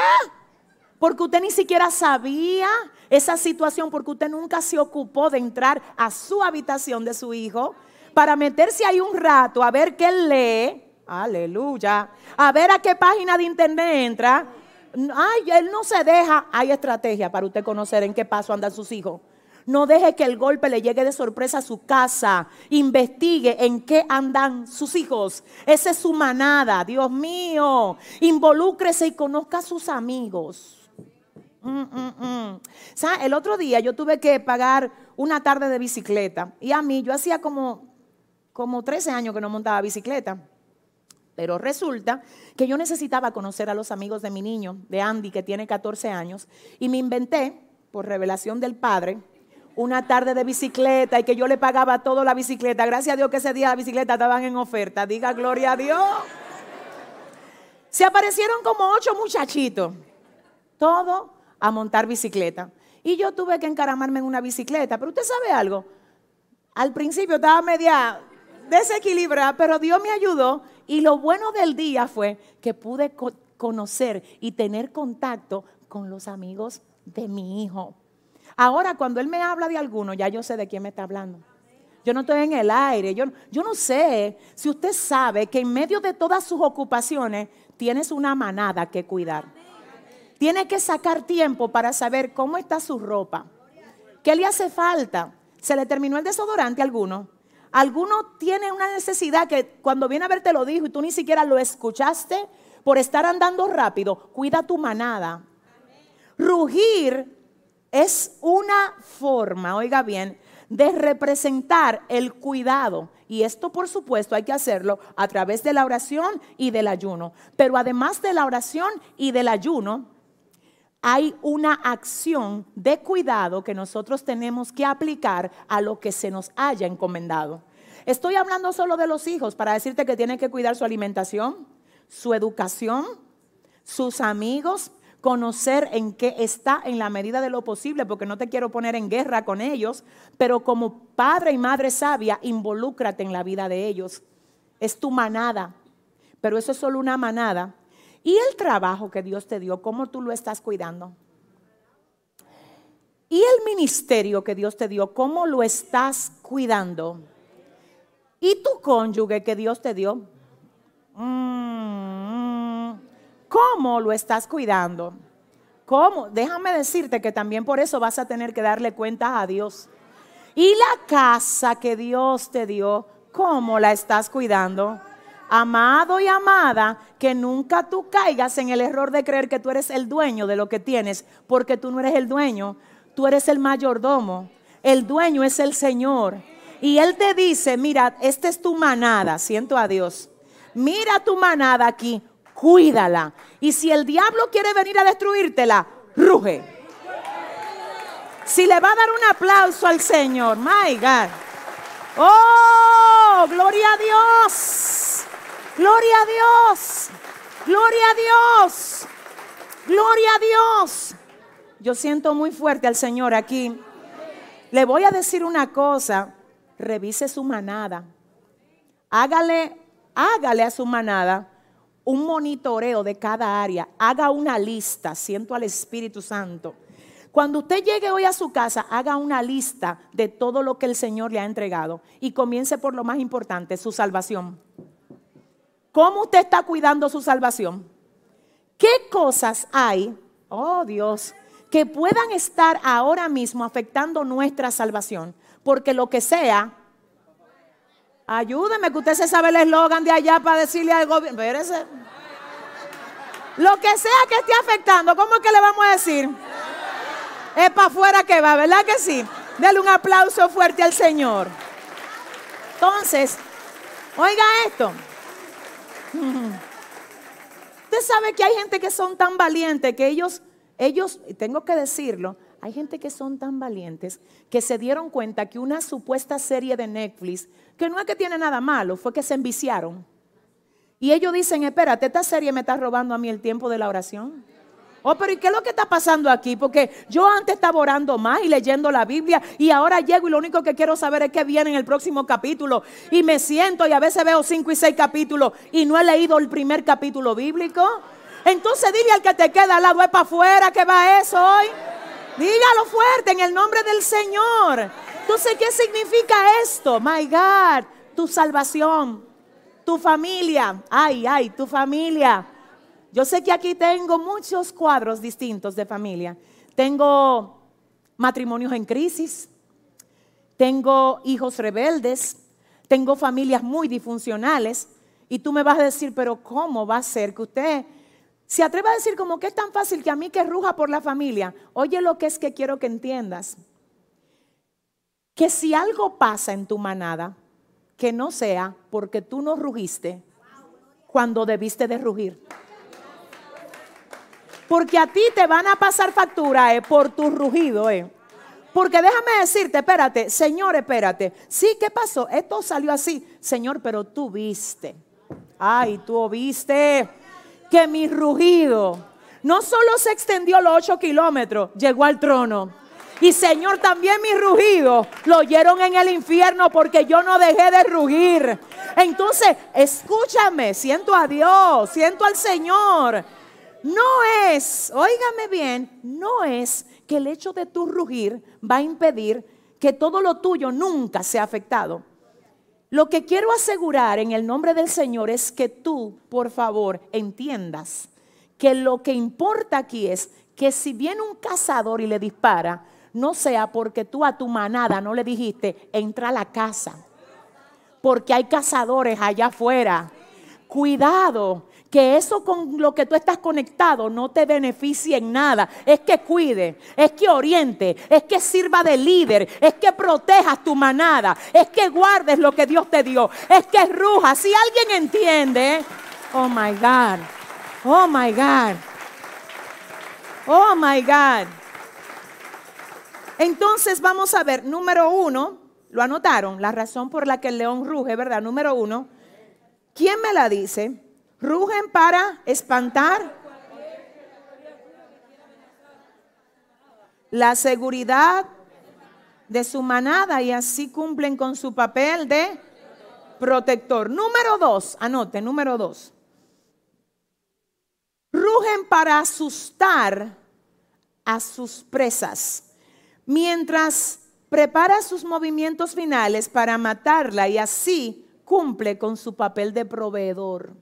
Porque usted ni siquiera sabía esa situación porque usted nunca se ocupó de entrar a su habitación de su hijo para meterse ahí un rato a ver qué lee. Aleluya. A ver a qué página de internet entra. Ay, él no se deja. Hay estrategia para usted conocer en qué paso andan sus hijos. No deje que el golpe le llegue de sorpresa a su casa. Investigue en qué andan sus hijos. Esa es su manada, Dios mío. Involúcrese y conozca a sus amigos. Mm, mm, mm. El otro día yo tuve que pagar una tarde de bicicleta. Y a mí, yo hacía como, como 13 años que no montaba bicicleta. Pero resulta que yo necesitaba conocer a los amigos de mi niño, de Andy, que tiene 14 años, y me inventé, por revelación del padre, una tarde de bicicleta y que yo le pagaba toda la bicicleta. Gracias a Dios que ese día la bicicleta estaban en oferta. Diga gloria a Dios. Se aparecieron como ocho muchachitos, todo a montar bicicleta. Y yo tuve que encaramarme en una bicicleta. Pero usted sabe algo, al principio estaba media desequilibrada, pero Dios me ayudó. Y lo bueno del día fue que pude conocer y tener contacto con los amigos de mi hijo. Ahora, cuando él me habla de alguno, ya yo sé de quién me está hablando. Yo no estoy en el aire. Yo, yo no sé si usted sabe que en medio de todas sus ocupaciones tienes una manada que cuidar. Tiene que sacar tiempo para saber cómo está su ropa. ¿Qué le hace falta? ¿Se le terminó el desodorante a alguno? Alguno tiene una necesidad que cuando viene a ver te lo dijo y tú ni siquiera lo escuchaste por estar andando rápido. Cuida tu manada. Rugir es una forma, oiga bien, de representar el cuidado. Y esto, por supuesto, hay que hacerlo a través de la oración y del ayuno. Pero además de la oración y del ayuno, hay una acción de cuidado que nosotros tenemos que aplicar a lo que se nos haya encomendado. Estoy hablando solo de los hijos para decirte que tienen que cuidar su alimentación, su educación, sus amigos, conocer en qué está en la medida de lo posible, porque no te quiero poner en guerra con ellos, pero como padre y madre sabia, involúcrate en la vida de ellos. Es tu manada, pero eso es solo una manada. ¿Y el trabajo que Dios te dio, cómo tú lo estás cuidando? ¿Y el ministerio que Dios te dio, cómo lo estás cuidando? ¿Y tu cónyuge que Dios te dio? Mm, ¿Cómo lo estás cuidando? ¿Cómo? Déjame decirte que también por eso vas a tener que darle cuenta a Dios. Y la casa que Dios te dio, ¿cómo la estás cuidando? Amado y amada, que nunca tú caigas en el error de creer que tú eres el dueño de lo que tienes, porque tú no eres el dueño, tú eres el mayordomo. El dueño es el Señor. Y Él te dice, mira, esta es tu manada, siento a Dios. Mira tu manada aquí, cuídala. Y si el diablo quiere venir a destruírtela, ruge. Si le va a dar un aplauso al Señor, my God. Oh, gloria a Dios. Gloria a Dios. Gloria a Dios. Gloria a Dios. Yo siento muy fuerte al Señor aquí. Le voy a decir una cosa. Revise su manada. Hágale, hágale a su manada un monitoreo de cada área, haga una lista, siento al Espíritu Santo. Cuando usted llegue hoy a su casa, haga una lista de todo lo que el Señor le ha entregado y comience por lo más importante, su salvación. ¿Cómo usted está cuidando su salvación? ¿Qué cosas hay, oh Dios, que puedan estar ahora mismo afectando nuestra salvación? Porque lo que sea, Ayúdeme, que usted se sabe el eslogan de allá para decirle al gobierno. Lo que sea que esté afectando, ¿cómo es que le vamos a decir? Es para afuera que va, ¿verdad que sí? Dele un aplauso fuerte al Señor. Entonces, oiga esto. Usted sabe que hay gente que son tan valientes que ellos, ellos, tengo que decirlo, hay gente que son tan valientes que se dieron cuenta que una supuesta serie de Netflix que no es que tiene nada malo, fue que se enviciaron. Y ellos dicen, espérate, esta serie me está robando a mí el tiempo de la oración. Oh, pero ¿y qué es lo que está pasando aquí? Porque yo antes estaba orando más y leyendo la Biblia y ahora llego y lo único que quiero saber es qué viene en el próximo capítulo. Y me siento y a veces veo cinco y seis capítulos y no he leído el primer capítulo bíblico. Entonces dile al que te queda al lado, es para afuera que va eso hoy. Dígalo fuerte en el nombre del Señor. Entonces, ¿qué significa esto? My God, tu salvación, tu familia. Ay, ay, tu familia. Yo sé que aquí tengo muchos cuadros distintos de familia. Tengo matrimonios en crisis, tengo hijos rebeldes, tengo familias muy disfuncionales. Y tú me vas a decir, pero ¿cómo va a ser que usted se atreva a decir como que es tan fácil que a mí que ruja por la familia? Oye lo que es que quiero que entiendas. Que si algo pasa en tu manada, que no sea porque tú no rugiste cuando debiste de rugir. Porque a ti te van a pasar factura eh, por tu rugido. Eh. Porque déjame decirte, espérate, Señor, espérate. Sí, ¿qué pasó? Esto salió así. Señor, pero tú viste. Ay, tú viste que mi rugido no solo se extendió los ocho kilómetros, llegó al trono. Y Señor, también mi rugido lo oyeron en el infierno porque yo no dejé de rugir. Entonces, escúchame, siento a Dios, siento al Señor. No es, óigame bien, no es que el hecho de tu rugir va a impedir que todo lo tuyo nunca sea afectado. Lo que quiero asegurar en el nombre del Señor es que tú, por favor, entiendas que lo que importa aquí es que si viene un cazador y le dispara, no sea porque tú a tu manada no le dijiste, entra a la casa. Porque hay cazadores allá afuera. Cuidado, que eso con lo que tú estás conectado no te beneficie en nada. Es que cuide, es que oriente, es que sirva de líder, es que protejas tu manada, es que guardes lo que Dios te dio, es que ruja. Si alguien entiende, oh my God, oh my God, oh my God. Entonces vamos a ver, número uno, lo anotaron, la razón por la que el león ruge, ¿verdad? Número uno, ¿quién me la dice? Rugen para espantar la seguridad de su manada y así cumplen con su papel de protector. Número dos, anote, número dos. Rugen para asustar a sus presas mientras prepara sus movimientos finales para matarla y así cumple con su papel de proveedor.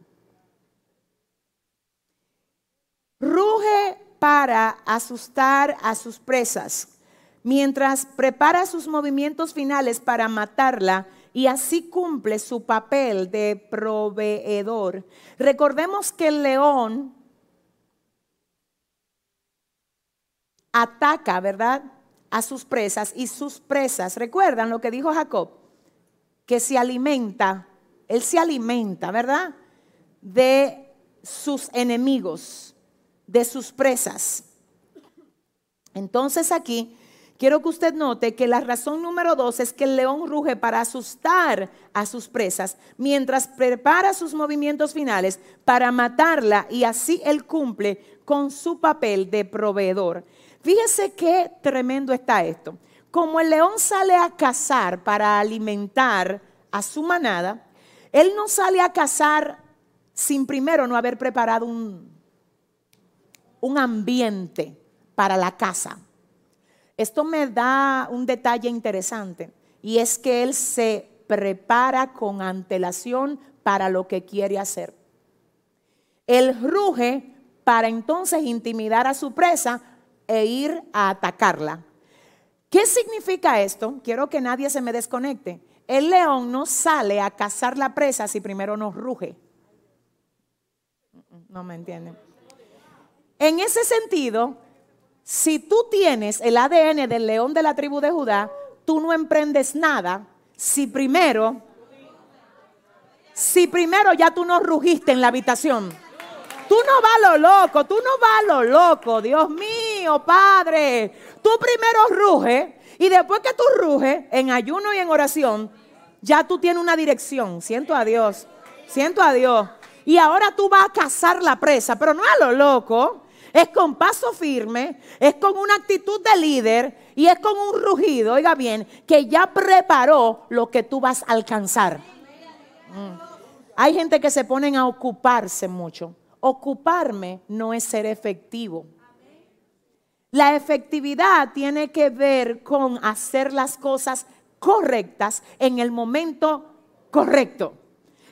Ruge para asustar a sus presas, mientras prepara sus movimientos finales para matarla y así cumple su papel de proveedor. Recordemos que el león ataca, ¿verdad? A sus presas y sus presas, recuerdan lo que dijo Jacob, que se alimenta, él se alimenta, ¿verdad? De sus enemigos, de sus presas. Entonces aquí quiero que usted note que la razón número dos es que el león ruge para asustar a sus presas, mientras prepara sus movimientos finales para matarla y así él cumple con su papel de proveedor. Fíjese qué tremendo está esto. Como el león sale a cazar para alimentar a su manada, él no sale a cazar sin primero no haber preparado un, un ambiente para la caza. Esto me da un detalle interesante y es que él se prepara con antelación para lo que quiere hacer. Él ruge para entonces intimidar a su presa e ir a atacarla. ¿Qué significa esto? Quiero que nadie se me desconecte. El león no sale a cazar la presa si primero no ruge. No me entienden. En ese sentido, si tú tienes el ADN del león de la tribu de Judá, tú no emprendes nada si primero, si primero ya tú no rugiste en la habitación. Tú no vas a lo loco, tú no vas a lo loco, Dios mío, Padre. Tú primero ruge y después que tú ruges en ayuno y en oración, ya tú tienes una dirección. Siento a Dios, siento a Dios. Y ahora tú vas a cazar la presa, pero no a lo loco. Es con paso firme, es con una actitud de líder y es con un rugido, oiga bien, que ya preparó lo que tú vas a alcanzar. Mm. Hay gente que se ponen a ocuparse mucho. Ocuparme no es ser efectivo. La efectividad tiene que ver con hacer las cosas correctas en el momento correcto.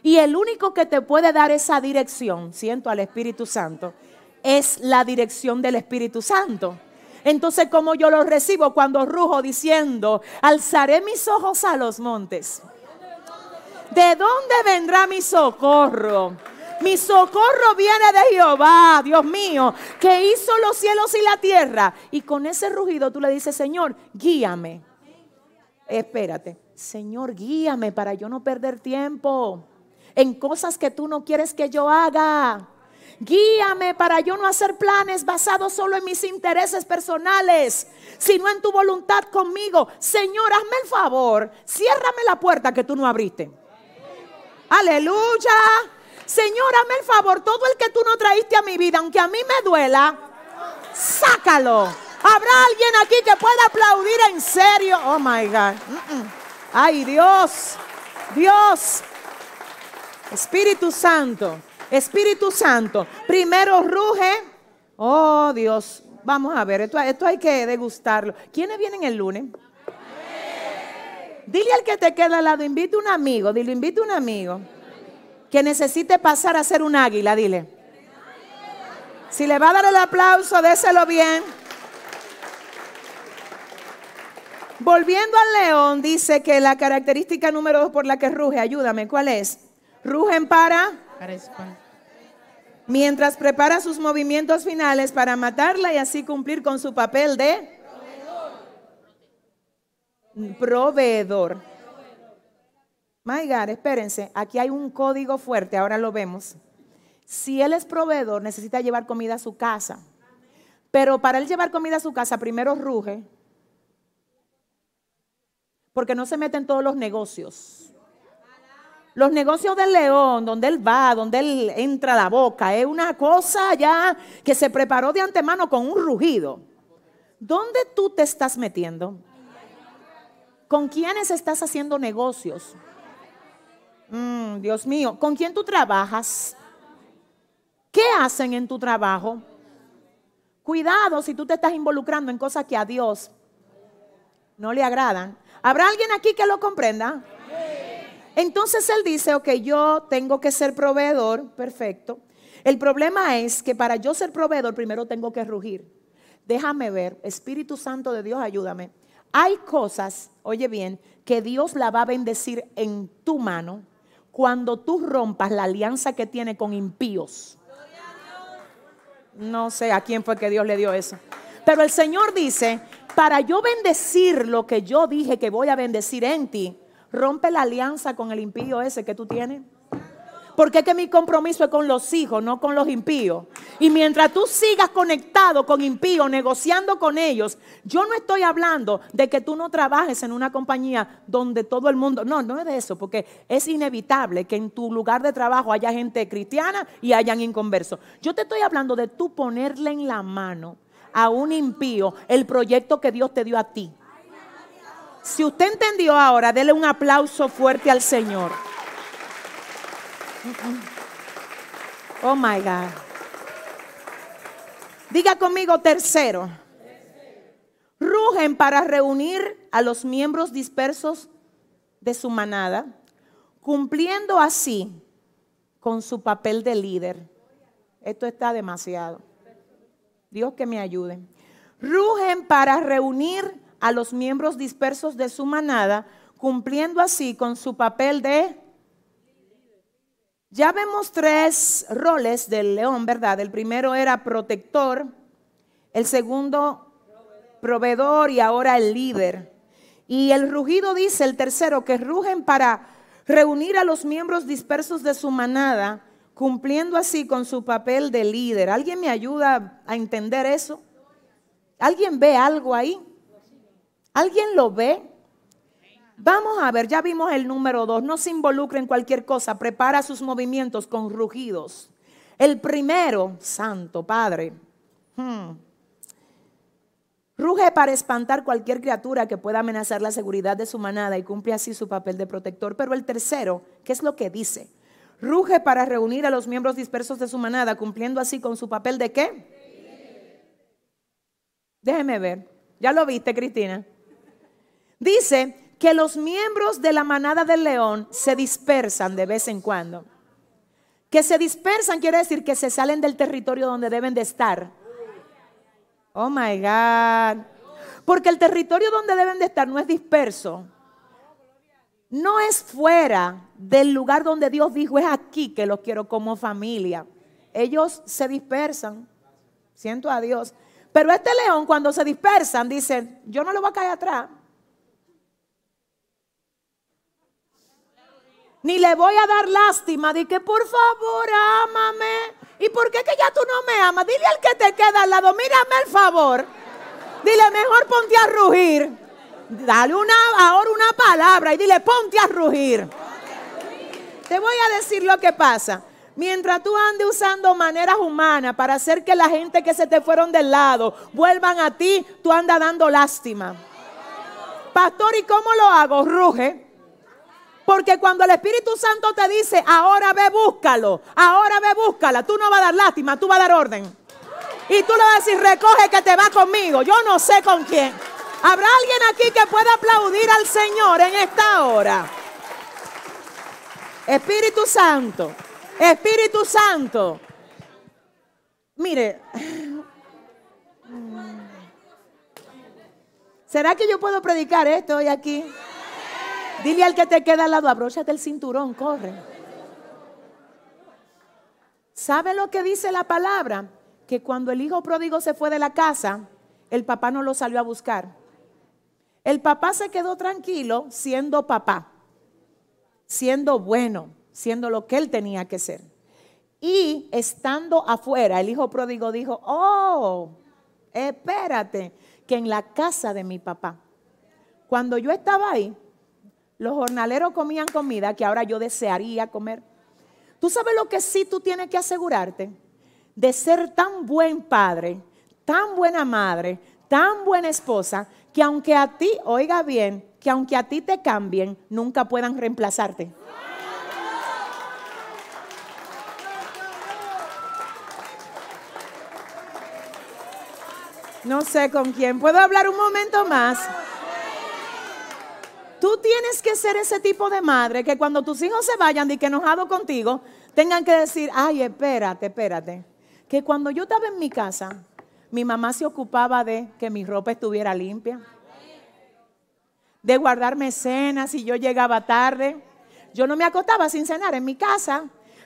Y el único que te puede dar esa dirección, siento al Espíritu Santo, es la dirección del Espíritu Santo. Entonces, como yo lo recibo cuando rujo diciendo, alzaré mis ojos a los montes. ¿De dónde vendrá mi socorro? Mi socorro viene de Jehová, Dios mío, que hizo los cielos y la tierra. Y con ese rugido tú le dices, Señor, guíame. Espérate, Señor, guíame para yo no perder tiempo en cosas que tú no quieres que yo haga. Guíame para yo no hacer planes basados solo en mis intereses personales, sino en tu voluntad conmigo. Señor, hazme el favor, ciérrame la puerta que tú no abriste. Aleluya. Señor, hazme el favor, todo el que tú no traíste a mi vida, aunque a mí me duela, sácalo. ¿Habrá alguien aquí que pueda aplaudir en serio? Oh my God. Ay, Dios, Dios, Espíritu Santo. Espíritu Santo, primero ruge. Oh Dios, vamos a ver, esto, hay que degustarlo. ¿Quiénes vienen el lunes? Dile al que te queda al lado, invite un amigo, dile, invite un amigo que necesite pasar a ser un águila, dile. Si le va a dar el aplauso, déselo bien. Volviendo al león, dice que la característica número dos por la que ruge, ayúdame, ¿cuál es? Rugen para Mientras prepara sus movimientos finales para matarla y así cumplir con su papel de proveedor. My God, espérense, aquí hay un código fuerte, ahora lo vemos. Si él es proveedor, necesita llevar comida a su casa. Pero para él llevar comida a su casa, primero ruge, porque no se mete en todos los negocios. Los negocios del león, donde él va, donde él entra la boca, es una cosa ya que se preparó de antemano con un rugido. ¿Dónde tú te estás metiendo? ¿Con quiénes estás haciendo negocios? Mm, Dios mío, ¿con quién tú trabajas? ¿Qué hacen en tu trabajo? Cuidado si tú te estás involucrando en cosas que a Dios no le agradan. ¿Habrá alguien aquí que lo comprenda? Entonces él dice, ok, yo tengo que ser proveedor, perfecto. El problema es que para yo ser proveedor primero tengo que rugir. Déjame ver, Espíritu Santo de Dios, ayúdame. Hay cosas, oye bien, que Dios la va a bendecir en tu mano cuando tú rompas la alianza que tiene con impíos. No sé a quién fue que Dios le dio eso. Pero el Señor dice, para yo bendecir lo que yo dije que voy a bendecir en ti, Rompe la alianza con el impío ese que tú tienes. Porque es que mi compromiso es con los hijos, no con los impíos. Y mientras tú sigas conectado con impíos, negociando con ellos, yo no estoy hablando de que tú no trabajes en una compañía donde todo el mundo, no, no es de eso, porque es inevitable que en tu lugar de trabajo haya gente cristiana y hayan inconversos. Yo te estoy hablando de tú ponerle en la mano a un impío el proyecto que Dios te dio a ti. Si usted entendió ahora, dele un aplauso fuerte al Señor. Oh my God. Diga conmigo tercero. Rugen para reunir a los miembros dispersos de su manada, cumpliendo así con su papel de líder. Esto está demasiado. Dios que me ayude. Rugen para reunir a los miembros dispersos de su manada, cumpliendo así con su papel de... Ya vemos tres roles del león, ¿verdad? El primero era protector, el segundo proveedor y ahora el líder. Y el rugido dice, el tercero, que rugen para reunir a los miembros dispersos de su manada, cumpliendo así con su papel de líder. ¿Alguien me ayuda a entender eso? ¿Alguien ve algo ahí? ¿Alguien lo ve? Vamos a ver, ya vimos el número dos. No se involucre en cualquier cosa, prepara sus movimientos con rugidos. El primero, Santo Padre, hmm, ruge para espantar cualquier criatura que pueda amenazar la seguridad de su manada y cumple así su papel de protector. Pero el tercero, ¿qué es lo que dice? Ruge para reunir a los miembros dispersos de su manada, cumpliendo así con su papel de qué? Déjeme ver. ¿Ya lo viste, Cristina? Dice que los miembros de la manada del león se dispersan de vez en cuando. Que se dispersan quiere decir que se salen del territorio donde deben de estar. Oh my God. Porque el territorio donde deben de estar no es disperso. No es fuera del lugar donde Dios dijo, es aquí que los quiero como familia. Ellos se dispersan. Siento a Dios. Pero este león cuando se dispersan dice, yo no lo voy a caer atrás. Ni le voy a dar lástima de que por favor ámame. ¿Y por qué que ya tú no me amas? Dile al que te queda al lado, mírame el favor. Dile, mejor ponte a rugir. Dale una, ahora una palabra y dile, ponte a rugir. Te voy a decir lo que pasa. Mientras tú andes usando maneras humanas para hacer que la gente que se te fueron del lado vuelvan a ti, tú andas dando lástima. Pastor, ¿y cómo lo hago? Ruge. Porque cuando el Espíritu Santo te dice, ahora ve, búscalo, ahora ve, búscala, tú no vas a dar lástima, tú vas a dar orden. Y tú le vas a decir, recoge que te va conmigo. Yo no sé con quién. ¿Habrá alguien aquí que pueda aplaudir al Señor en esta hora? Espíritu Santo, Espíritu Santo. Mire, ¿será que yo puedo predicar esto hoy aquí? Dile al que te queda al lado, abróchate el cinturón, corre. ¿Sabe lo que dice la palabra? Que cuando el hijo pródigo se fue de la casa, el papá no lo salió a buscar. El papá se quedó tranquilo siendo papá, siendo bueno, siendo lo que él tenía que ser. Y estando afuera, el hijo pródigo dijo, oh, espérate, que en la casa de mi papá, cuando yo estaba ahí, los jornaleros comían comida que ahora yo desearía comer. ¿Tú sabes lo que sí tú tienes que asegurarte? De ser tan buen padre, tan buena madre, tan buena esposa, que aunque a ti, oiga bien, que aunque a ti te cambien, nunca puedan reemplazarte. No sé con quién. ¿Puedo hablar un momento más? Tú tienes que ser ese tipo de madre que cuando tus hijos se vayan y que enojado contigo, tengan que decir, ay, espérate, espérate. Que cuando yo estaba en mi casa, mi mamá se ocupaba de que mi ropa estuviera limpia, de guardarme cenas si yo llegaba tarde. Yo no me acostaba sin cenar en mi casa.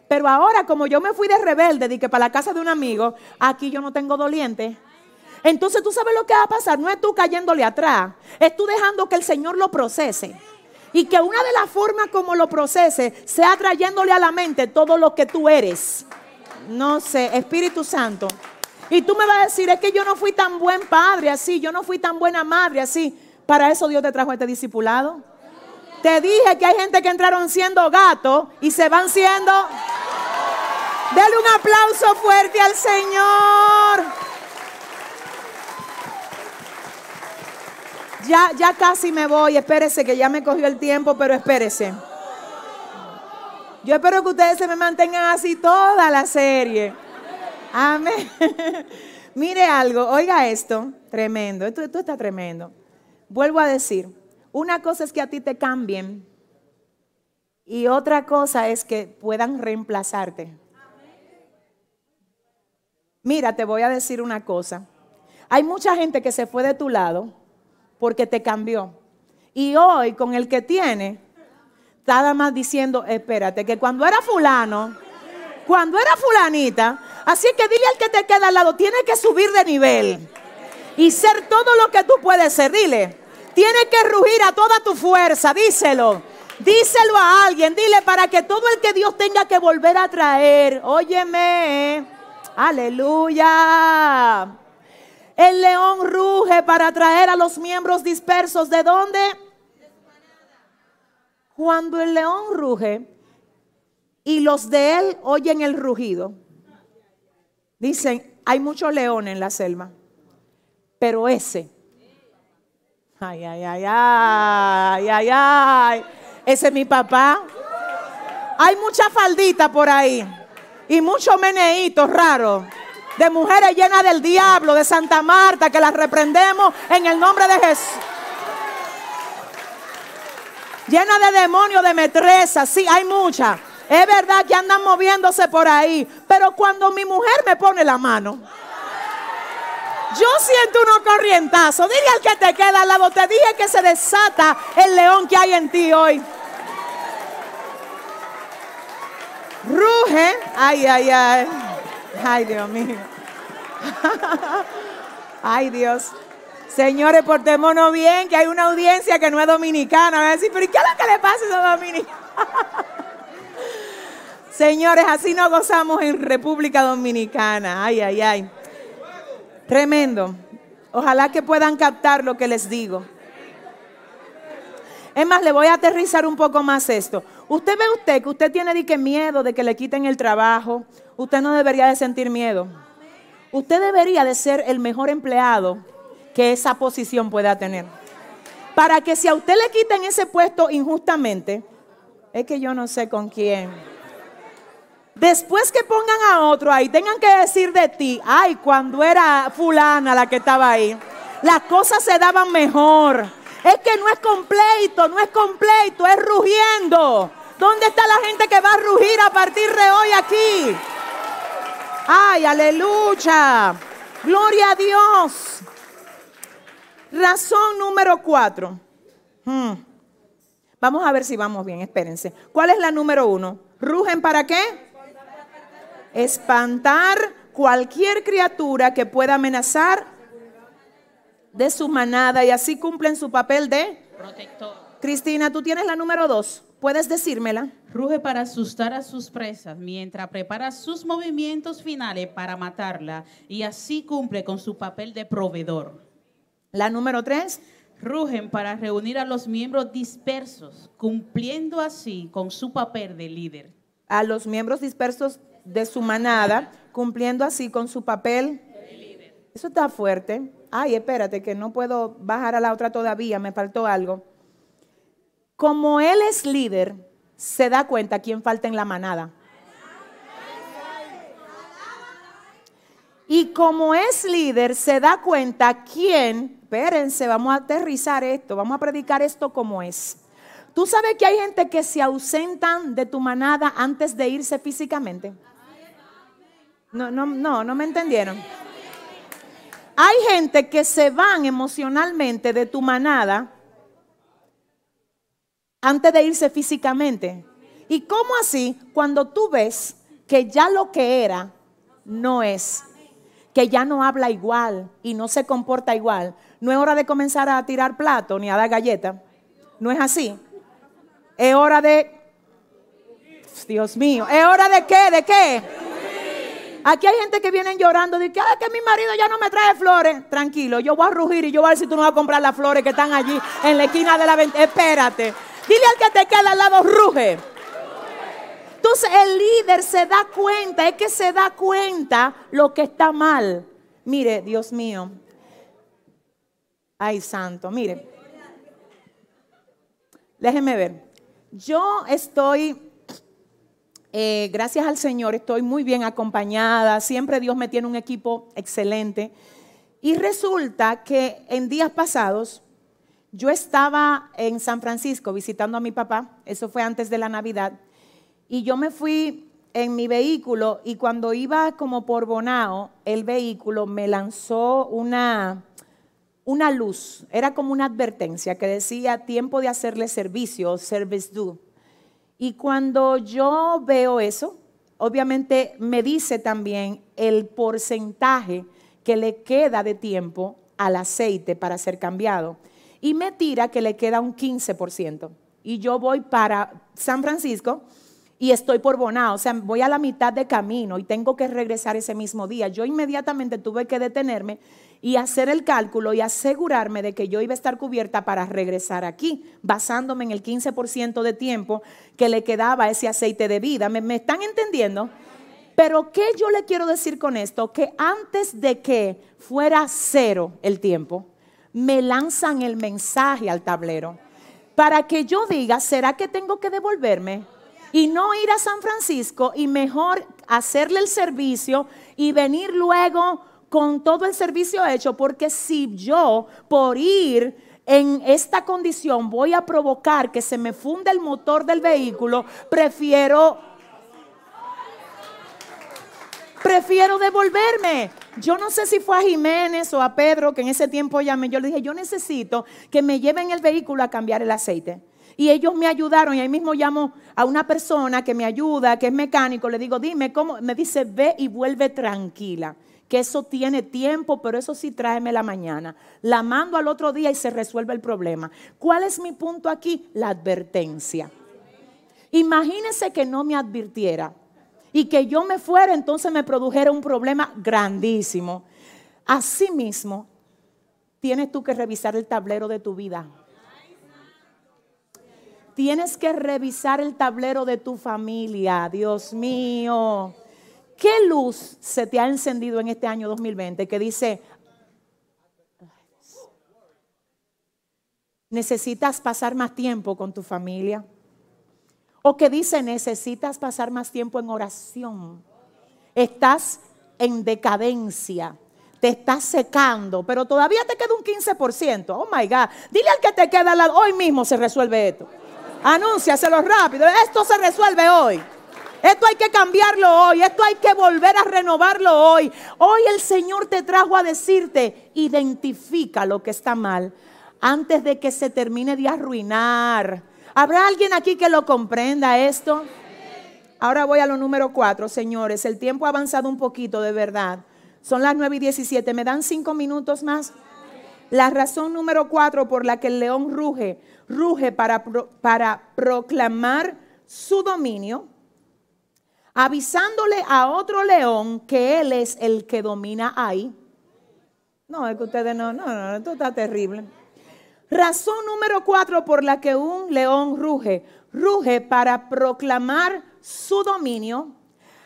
Pero ahora, como yo me fui de rebelde, de que para la casa de un amigo, aquí yo no tengo doliente. Entonces tú sabes lo que va a pasar. No es tú cayéndole atrás, es tú dejando que el Señor lo procese. Y que una de las formas como lo procese sea trayéndole a la mente todo lo que tú eres. No sé, Espíritu Santo. Y tú me vas a decir, es que yo no fui tan buen padre así, yo no fui tan buena madre así. Para eso Dios te trajo este discipulado. Te dije que hay gente que entraron siendo gatos y se van siendo... Dale un aplauso fuerte al Señor. Ya, ya casi me voy, espérese que ya me cogió el tiempo, pero espérese. Yo espero que ustedes se me mantengan así toda la serie. Amén. Mire algo, oiga esto, tremendo, esto, esto está tremendo. Vuelvo a decir, una cosa es que a ti te cambien y otra cosa es que puedan reemplazarte. Mira, te voy a decir una cosa. Hay mucha gente que se fue de tu lado porque te cambió. Y hoy con el que tiene, nada más diciendo, espérate, que cuando era fulano, cuando era fulanita, así que dile al que te queda al lado, tiene que subir de nivel y ser todo lo que tú puedes ser, dile. Tiene que rugir a toda tu fuerza, díselo. Díselo a alguien, dile para que todo el que Dios tenga que volver a traer, óyeme, aleluya. El león ruge para traer a los miembros dispersos. ¿De dónde? Cuando el león ruge y los de él oyen el rugido, dicen, hay muchos leones en la selva, pero ese, ay, ay, ay, ay, ay, ay, ese es mi papá. Hay mucha faldita por ahí y muchos meneitos raros de mujeres llenas del diablo, de Santa Marta, que las reprendemos en el nombre de Jesús. Llena de demonios, de metresas, sí, hay muchas. Es verdad que andan moviéndose por ahí, pero cuando mi mujer me pone la mano, Yo siento unos corrientazos. Dile al que te queda al lado, te dije que se desata el león que hay en ti hoy. Ruge. Ay, ay, ay. Ay, Dios mío. Ay, Dios. Señores, portémonos bien, que hay una audiencia que no es dominicana. Va a decir, pero ¿y qué es lo que le pasa a esos dominicanos? Señores, así nos gozamos en República Dominicana. Ay, ay, ay. Tremendo. Ojalá que puedan captar lo que les digo. Es más, le voy a aterrizar un poco más esto. Usted ve usted que usted tiene de miedo de que le quiten el trabajo. Usted no debería de sentir miedo. Usted debería de ser el mejor empleado que esa posición pueda tener. Para que si a usted le quiten ese puesto injustamente, es que yo no sé con quién. Después que pongan a otro ahí, tengan que decir de ti, ay, cuando era fulana la que estaba ahí, las cosas se daban mejor. Es que no es completo, no es completo, es rugiendo. ¿Dónde está la gente que va a rugir a partir de hoy aquí? Ay, aleluya. Gloria a Dios. Razón número cuatro. Hmm. Vamos a ver si vamos bien, espérense. ¿Cuál es la número uno? ¿Rugen para qué? Espantar cualquier criatura que pueda amenazar de su manada y así cumplen su papel de Protector. Cristina, tú tienes la número dos. ¿Puedes decírmela? Ruge para asustar a sus presas mientras prepara sus movimientos finales para matarla y así cumple con su papel de proveedor. La número tres. Rugen para reunir a los miembros dispersos, cumpliendo así con su papel de líder. A los miembros dispersos de su manada, cumpliendo así con su papel. Eso está fuerte. Ay, espérate, que no puedo bajar a la otra todavía, me faltó algo. Como él es líder, se da cuenta quién falta en la manada. Y como es líder, se da cuenta quién, espérense, vamos a aterrizar esto, vamos a predicar esto como es. Tú sabes que hay gente que se ausentan de tu manada antes de irse físicamente. No, no, no, no me entendieron. Hay gente que se van emocionalmente de tu manada antes de irse físicamente. ¿Y cómo así? Cuando tú ves que ya lo que era no es, que ya no habla igual y no se comporta igual, no es hora de comenzar a tirar plato ni a dar galleta. No es así. Es hora de... Dios mío, ¿es hora de qué? ¿De qué? Aquí hay gente que vienen llorando, dice, ah, que mi marido ya no me trae flores. Tranquilo, yo voy a rugir y yo voy a ver si tú no vas a comprar las flores que están allí en la esquina de la ventana. Espérate. Dile al que te queda al lado, ruge. Entonces el líder se da cuenta, es que se da cuenta lo que está mal. Mire, Dios mío. Ay, santo, mire. Déjeme ver. Yo estoy eh, gracias al Señor estoy muy bien acompañada, siempre Dios me tiene un equipo excelente. Y resulta que en días pasados yo estaba en San Francisco visitando a mi papá, eso fue antes de la Navidad, y yo me fui en mi vehículo y cuando iba como por Bonao, el vehículo me lanzó una, una luz, era como una advertencia que decía tiempo de hacerle servicio, service due. Y cuando yo veo eso, obviamente me dice también el porcentaje que le queda de tiempo al aceite para ser cambiado. Y me tira que le queda un 15%. Y yo voy para San Francisco y estoy por Bonao, o sea, voy a la mitad de camino y tengo que regresar ese mismo día. Yo inmediatamente tuve que detenerme y hacer el cálculo y asegurarme de que yo iba a estar cubierta para regresar aquí, basándome en el 15% de tiempo que le quedaba ese aceite de vida. ¿Me, ¿Me, están entendiendo? Pero ¿qué yo le quiero decir con esto? Que antes de que fuera cero el tiempo, me lanzan el mensaje al tablero para que yo diga, ¿será que tengo que devolverme? Y no ir a San Francisco y mejor hacerle el servicio y venir luego con todo el servicio hecho, porque si yo por ir en esta condición voy a provocar que se me funda el motor del vehículo, prefiero prefiero devolverme. Yo no sé si fue a Jiménez o a Pedro, que en ese tiempo llamé, yo le dije, yo necesito que me lleven el vehículo a cambiar el aceite. Y ellos me ayudaron y ahí mismo llamo a una persona que me ayuda, que es mecánico, le digo, dime cómo, me dice, ve y vuelve tranquila, que eso tiene tiempo, pero eso sí tráeme la mañana. La mando al otro día y se resuelve el problema. ¿Cuál es mi punto aquí? La advertencia. Imagínese que no me advirtiera y que yo me fuera, entonces me produjera un problema grandísimo. Asimismo, tienes tú que revisar el tablero de tu vida. Tienes que revisar el tablero de tu familia, Dios mío. ¿Qué luz se te ha encendido en este año 2020 que dice, necesitas pasar más tiempo con tu familia? O que dice, necesitas pasar más tiempo en oración. Estás en decadencia. Te estás secando, pero todavía te queda un 15%. Oh my God. Dile al que te queda lado, hoy mismo se resuelve esto. Anúnciaselo rápido. Esto se resuelve hoy. Esto hay que cambiarlo hoy. Esto hay que volver a renovarlo hoy. Hoy el Señor te trajo a decirte, identifica lo que está mal antes de que se termine de arruinar. ¿Habrá alguien aquí que lo comprenda esto? Ahora voy a lo número cuatro, señores. El tiempo ha avanzado un poquito, de verdad. Son las nueve y diecisiete. ¿Me dan cinco minutos más? La razón número cuatro por la que el león ruge, ruge para, para proclamar su dominio, avisándole a otro león que él es el que domina ahí. No, es que ustedes no, no, no, esto está terrible. Razón número cuatro por la que un león ruge. Ruge para proclamar su dominio,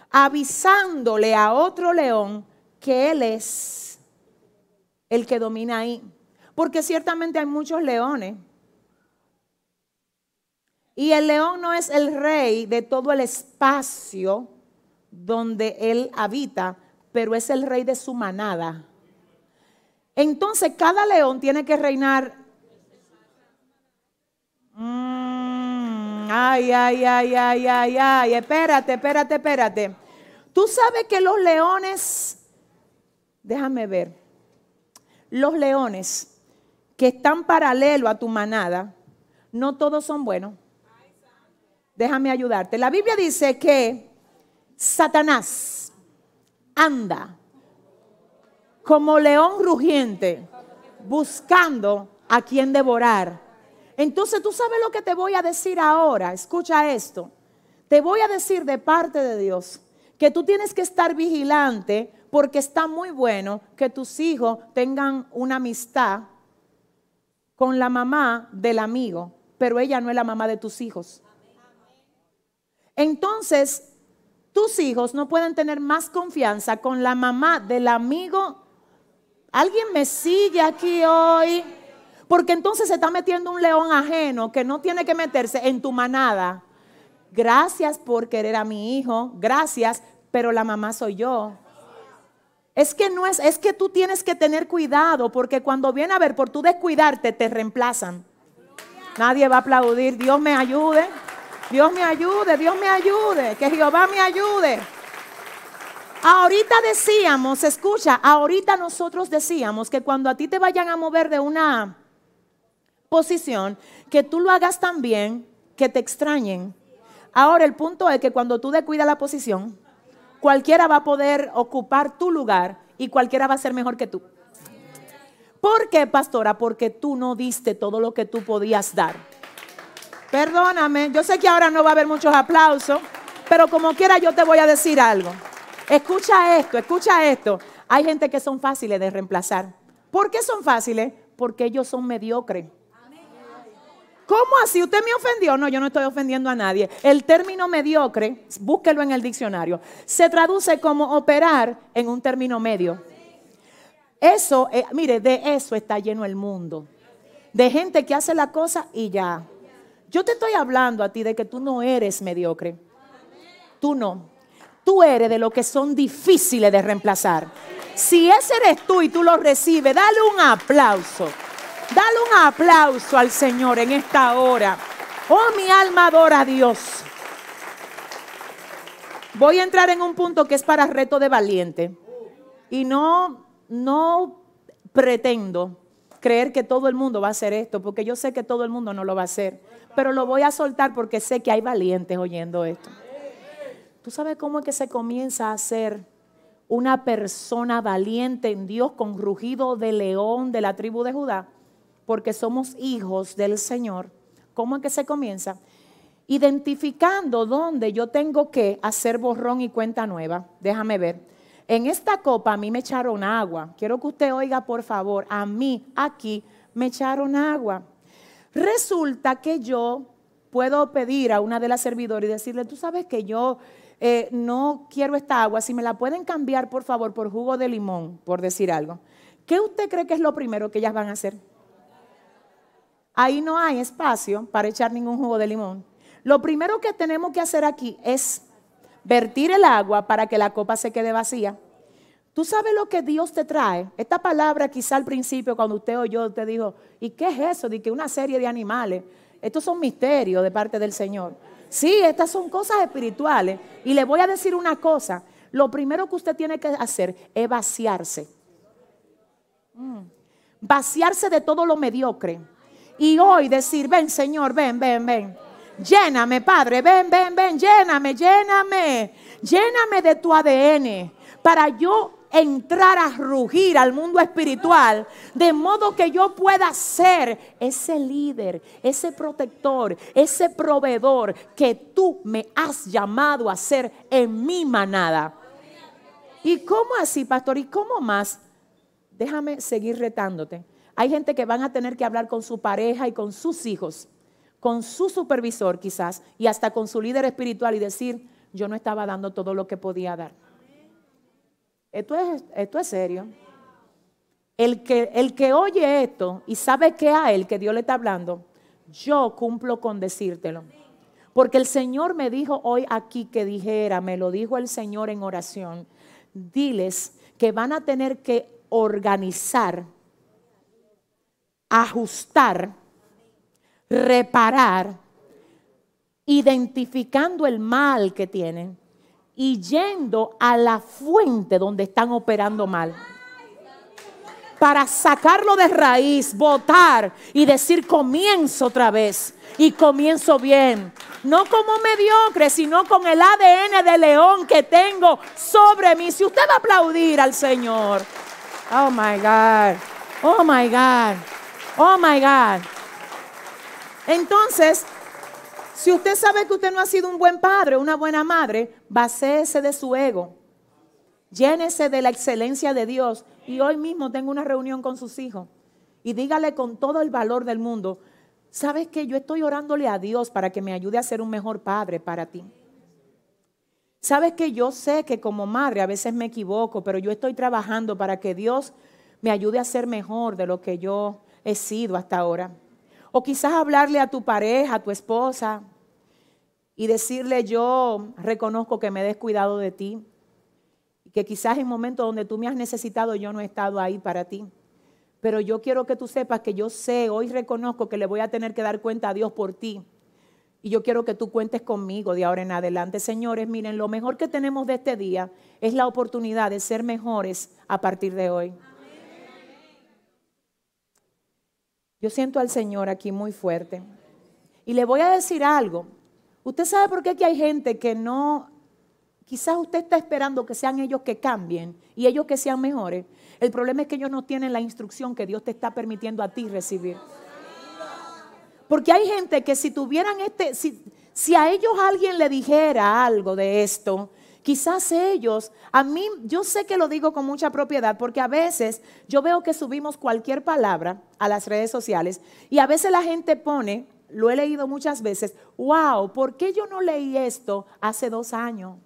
avisándole a otro león que él es el que domina ahí. Porque ciertamente hay muchos leones. Y el león no es el rey de todo el espacio donde él habita, pero es el rey de su manada. Entonces cada león tiene que reinar ay, ay, ay, ay, ay, ay. Espérate, espérate, espérate. Tú sabes que los leones, déjame ver, los leones que están paralelo a tu manada, no todos son buenos. Déjame ayudarte. La Biblia dice que Satanás anda como león rugiente buscando a quien devorar. Entonces tú sabes lo que te voy a decir ahora. Escucha esto. Te voy a decir de parte de Dios que tú tienes que estar vigilante porque está muy bueno que tus hijos tengan una amistad con la mamá del amigo, pero ella no es la mamá de tus hijos. Entonces, tus hijos no pueden tener más confianza con la mamá del amigo. ¿Alguien me sigue aquí hoy? Porque entonces se está metiendo un león ajeno que no tiene que meterse en tu manada. Gracias por querer a mi hijo, gracias, pero la mamá soy yo. Es que no es, es que tú tienes que tener cuidado porque cuando viene a ver por tu descuidarte te reemplazan. Nadie va a aplaudir, Dios me ayude, Dios me ayude, Dios me ayude, que Jehová me ayude. Ahorita decíamos, escucha, ahorita nosotros decíamos que cuando a ti te vayan a mover de una posición, que tú lo hagas tan bien que te extrañen. Ahora el punto es que cuando tú descuidas la posición, cualquiera va a poder ocupar tu lugar y cualquiera va a ser mejor que tú. ¿Por qué, pastora? Porque tú no diste todo lo que tú podías dar. Perdóname, yo sé que ahora no va a haber muchos aplausos, pero como quiera yo te voy a decir algo. Escucha esto, escucha esto. Hay gente que son fáciles de reemplazar. ¿Por qué son fáciles? Porque ellos son mediocres. ¿Cómo así? ¿Usted me ofendió? No, yo no estoy ofendiendo a nadie. El término mediocre, búsquelo en el diccionario, se traduce como operar en un término medio. Eso, eh, mire, de eso está lleno el mundo. De gente que hace la cosa y ya. Yo te estoy hablando a ti de que tú no eres mediocre. Tú no. Tú eres de lo que son difíciles de reemplazar. Si ese eres tú y tú lo recibes, dale un aplauso. Dale un aplauso al Señor en esta hora. Oh, mi alma adora a Dios. Voy a entrar en un punto que es para reto de valiente. Y no, no pretendo creer que todo el mundo va a hacer esto, porque yo sé que todo el mundo no lo va a hacer. Pero lo voy a soltar porque sé que hay valientes oyendo esto. ¿Tú sabes cómo es que se comienza a ser una persona valiente en Dios con rugido de león de la tribu de Judá? Porque somos hijos del Señor. ¿Cómo es que se comienza? Identificando dónde yo tengo que hacer borrón y cuenta nueva. Déjame ver. En esta copa a mí me echaron agua. Quiero que usted oiga, por favor, a mí aquí me echaron agua. Resulta que yo puedo pedir a una de las servidoras y decirle, tú sabes que yo eh, no quiero esta agua, si me la pueden cambiar, por favor, por jugo de limón, por decir algo. ¿Qué usted cree que es lo primero que ellas van a hacer? Ahí no hay espacio para echar ningún jugo de limón. Lo primero que tenemos que hacer aquí es vertir el agua para que la copa se quede vacía. ¿Tú sabes lo que Dios te trae? Esta palabra quizá al principio cuando usted oyó, te dijo, ¿y qué es eso? De que una serie de animales. Estos son misterios de parte del Señor. Sí, estas son cosas espirituales. Y le voy a decir una cosa. Lo primero que usted tiene que hacer es vaciarse. Mm. Vaciarse de todo lo mediocre. Y hoy decir, ven Señor, ven, ven, ven. Lléname, Padre, ven, ven, ven, lléname, lléname. Lléname de tu ADN para yo entrar a rugir al mundo espiritual, de modo que yo pueda ser ese líder, ese protector, ese proveedor que tú me has llamado a ser en mi manada. ¿Y cómo así, pastor? ¿Y cómo más? Déjame seguir retándote. Hay gente que van a tener que hablar con su pareja y con sus hijos con su supervisor quizás y hasta con su líder espiritual y decir, yo no estaba dando todo lo que podía dar. Esto es, esto es serio. El que, el que oye esto y sabe que a él, que Dios le está hablando, yo cumplo con decírtelo. Porque el Señor me dijo hoy aquí que dijera, me lo dijo el Señor en oración, diles que van a tener que organizar, ajustar reparar, identificando el mal que tienen y yendo a la fuente donde están operando mal. Para sacarlo de raíz, votar y decir comienzo otra vez y comienzo bien. No como mediocre, sino con el ADN de león que tengo sobre mí. Si usted va a aplaudir al Señor. Oh my God. Oh my God. Oh my God. Entonces, si usted sabe que usted no ha sido un buen padre, una buena madre, vacéese de su ego. Llénese de la excelencia de Dios. Y hoy mismo tengo una reunión con sus hijos. Y dígale con todo el valor del mundo, ¿sabes que yo estoy orándole a Dios para que me ayude a ser un mejor padre para ti? ¿Sabes que yo sé que como madre a veces me equivoco, pero yo estoy trabajando para que Dios me ayude a ser mejor de lo que yo he sido hasta ahora? O quizás hablarle a tu pareja, a tu esposa, y decirle yo reconozco que me he descuidado de ti. Y que quizás en momentos donde tú me has necesitado yo no he estado ahí para ti. Pero yo quiero que tú sepas que yo sé, hoy reconozco que le voy a tener que dar cuenta a Dios por ti. Y yo quiero que tú cuentes conmigo de ahora en adelante. Señores, miren, lo mejor que tenemos de este día es la oportunidad de ser mejores a partir de hoy. Yo siento al Señor aquí muy fuerte. Y le voy a decir algo. Usted sabe por qué aquí hay gente que no, quizás usted está esperando que sean ellos que cambien y ellos que sean mejores. El problema es que ellos no tienen la instrucción que Dios te está permitiendo a ti recibir. Porque hay gente que si tuvieran este, si, si a ellos alguien le dijera algo de esto, Quizás ellos, a mí, yo sé que lo digo con mucha propiedad porque a veces yo veo que subimos cualquier palabra a las redes sociales y a veces la gente pone, lo he leído muchas veces, wow, ¿por qué yo no leí esto hace dos años?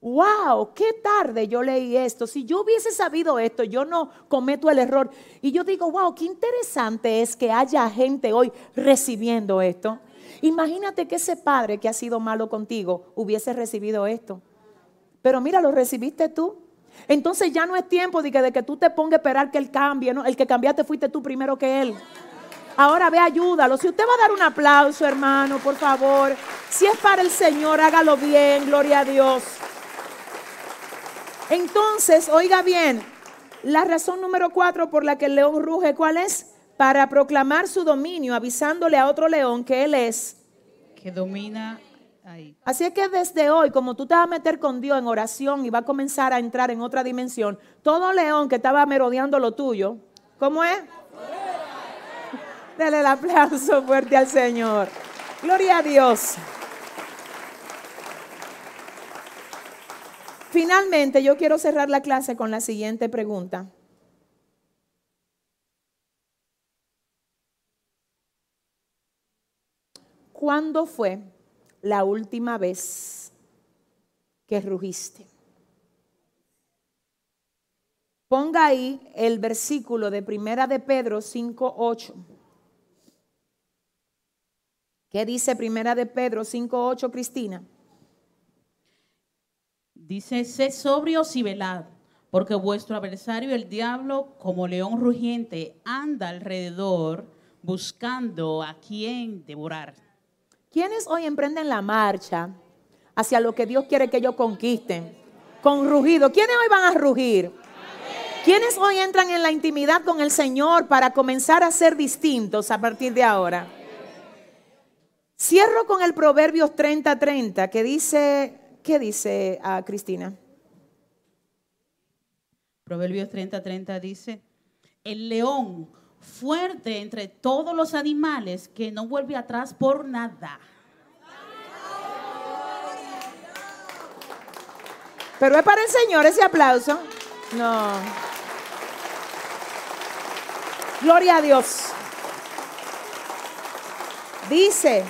Wow, qué tarde yo leí esto. Si yo hubiese sabido esto, yo no cometo el error. Y yo digo, wow, qué interesante es que haya gente hoy recibiendo esto. Imagínate que ese padre que ha sido malo contigo hubiese recibido esto. Pero mira, lo recibiste tú. Entonces ya no es tiempo de que, de que tú te pongas a esperar que Él cambie. ¿no? El que cambiaste fuiste tú primero que Él. Ahora ve, ayúdalo. Si usted va a dar un aplauso, hermano, por favor. Si es para el Señor, hágalo bien. Gloria a Dios. Entonces, oiga bien, la razón número cuatro por la que el león ruge, ¿cuál es? Para proclamar su dominio, avisándole a otro león que él es. Que domina. Así es que desde hoy, como tú te vas a meter con Dios en oración y va a comenzar a entrar en otra dimensión, todo león que estaba merodeando lo tuyo, ¿cómo es? Dale el aplauso fuerte al Señor. Gloria a Dios. Finalmente, yo quiero cerrar la clase con la siguiente pregunta. ¿Cuándo fue la última vez que rugiste? Ponga ahí el versículo de Primera de Pedro 5:8. ¿Qué dice Primera de Pedro 5:8, Cristina? Dice, sé sobrios y velad, porque vuestro adversario el diablo, como león rugiente, anda alrededor buscando a quien devorar. ¿Quiénes hoy emprenden la marcha hacia lo que Dios quiere que ellos conquisten? Con rugido. ¿Quiénes hoy van a rugir? ¿Quiénes hoy entran en la intimidad con el Señor para comenzar a ser distintos a partir de ahora? Cierro con el Proverbios 30:30 que dice, ¿qué dice a Cristina? Proverbios 30:30 dice, el león fuerte entre todos los animales que no vuelve atrás por nada. Pero es para el Señor ese aplauso. No. Gloria a Dios. Dice,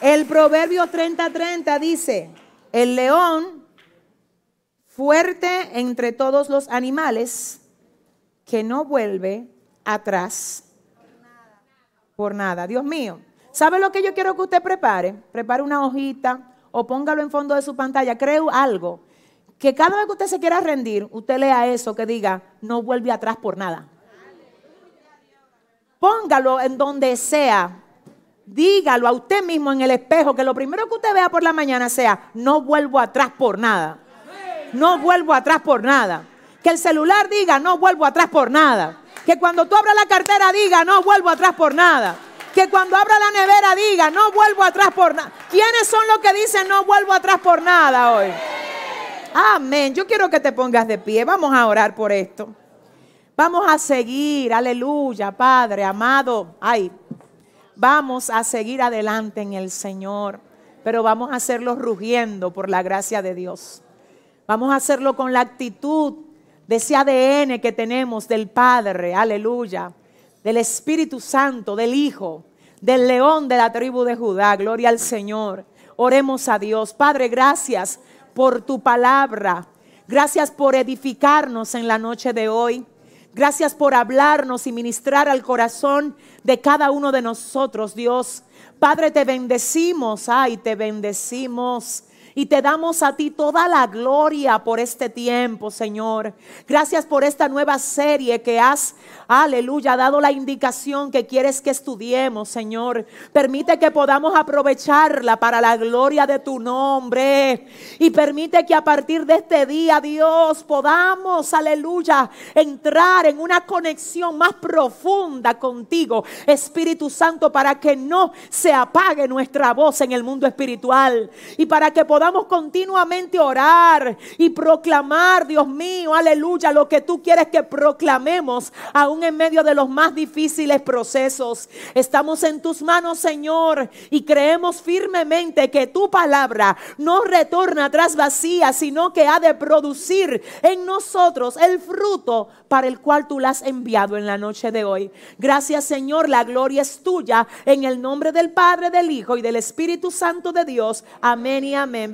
el Proverbio 30:30 dice, el león fuerte entre todos los animales que no vuelve atrás por nada. Dios mío, ¿sabe lo que yo quiero que usted prepare? Prepare una hojita o póngalo en fondo de su pantalla. Creo algo. Que cada vez que usted se quiera rendir, usted lea eso que diga, no vuelve atrás por nada. Póngalo en donde sea. Dígalo a usted mismo en el espejo, que lo primero que usted vea por la mañana sea, no vuelvo atrás por nada. No vuelvo atrás por nada. Que el celular diga, no vuelvo atrás por nada. Que cuando tú abras la cartera diga, no vuelvo atrás por nada. Que cuando abra la nevera diga, no vuelvo atrás por nada. ¿Quiénes son los que dicen, no vuelvo atrás por nada hoy? Amén. Yo quiero que te pongas de pie. Vamos a orar por esto. Vamos a seguir. Aleluya, Padre amado. Ay, vamos a seguir adelante en el Señor. Pero vamos a hacerlo rugiendo por la gracia de Dios. Vamos a hacerlo con la actitud de ese ADN que tenemos del Padre, aleluya, del Espíritu Santo, del Hijo, del león de la tribu de Judá. Gloria al Señor. Oremos a Dios. Padre, gracias por tu palabra. Gracias por edificarnos en la noche de hoy. Gracias por hablarnos y ministrar al corazón de cada uno de nosotros, Dios. Padre, te bendecimos, ay, te bendecimos. Y te damos a ti toda la gloria por este tiempo, Señor. Gracias por esta nueva serie que has, aleluya, dado la indicación que quieres que estudiemos, Señor. Permite que podamos aprovecharla para la gloria de tu nombre. Y permite que a partir de este día, Dios, podamos, aleluya, entrar en una conexión más profunda contigo, Espíritu Santo, para que no se apague nuestra voz en el mundo espiritual. Y para que podamos podamos continuamente orar y proclamar, Dios mío, aleluya, lo que tú quieres que proclamemos, aún en medio de los más difíciles procesos. Estamos en tus manos, Señor, y creemos firmemente que tu palabra no retorna atrás vacía, sino que ha de producir en nosotros el fruto para el cual tú la has enviado en la noche de hoy. Gracias, Señor, la gloria es tuya en el nombre del Padre, del Hijo y del Espíritu Santo de Dios. Amén y amén.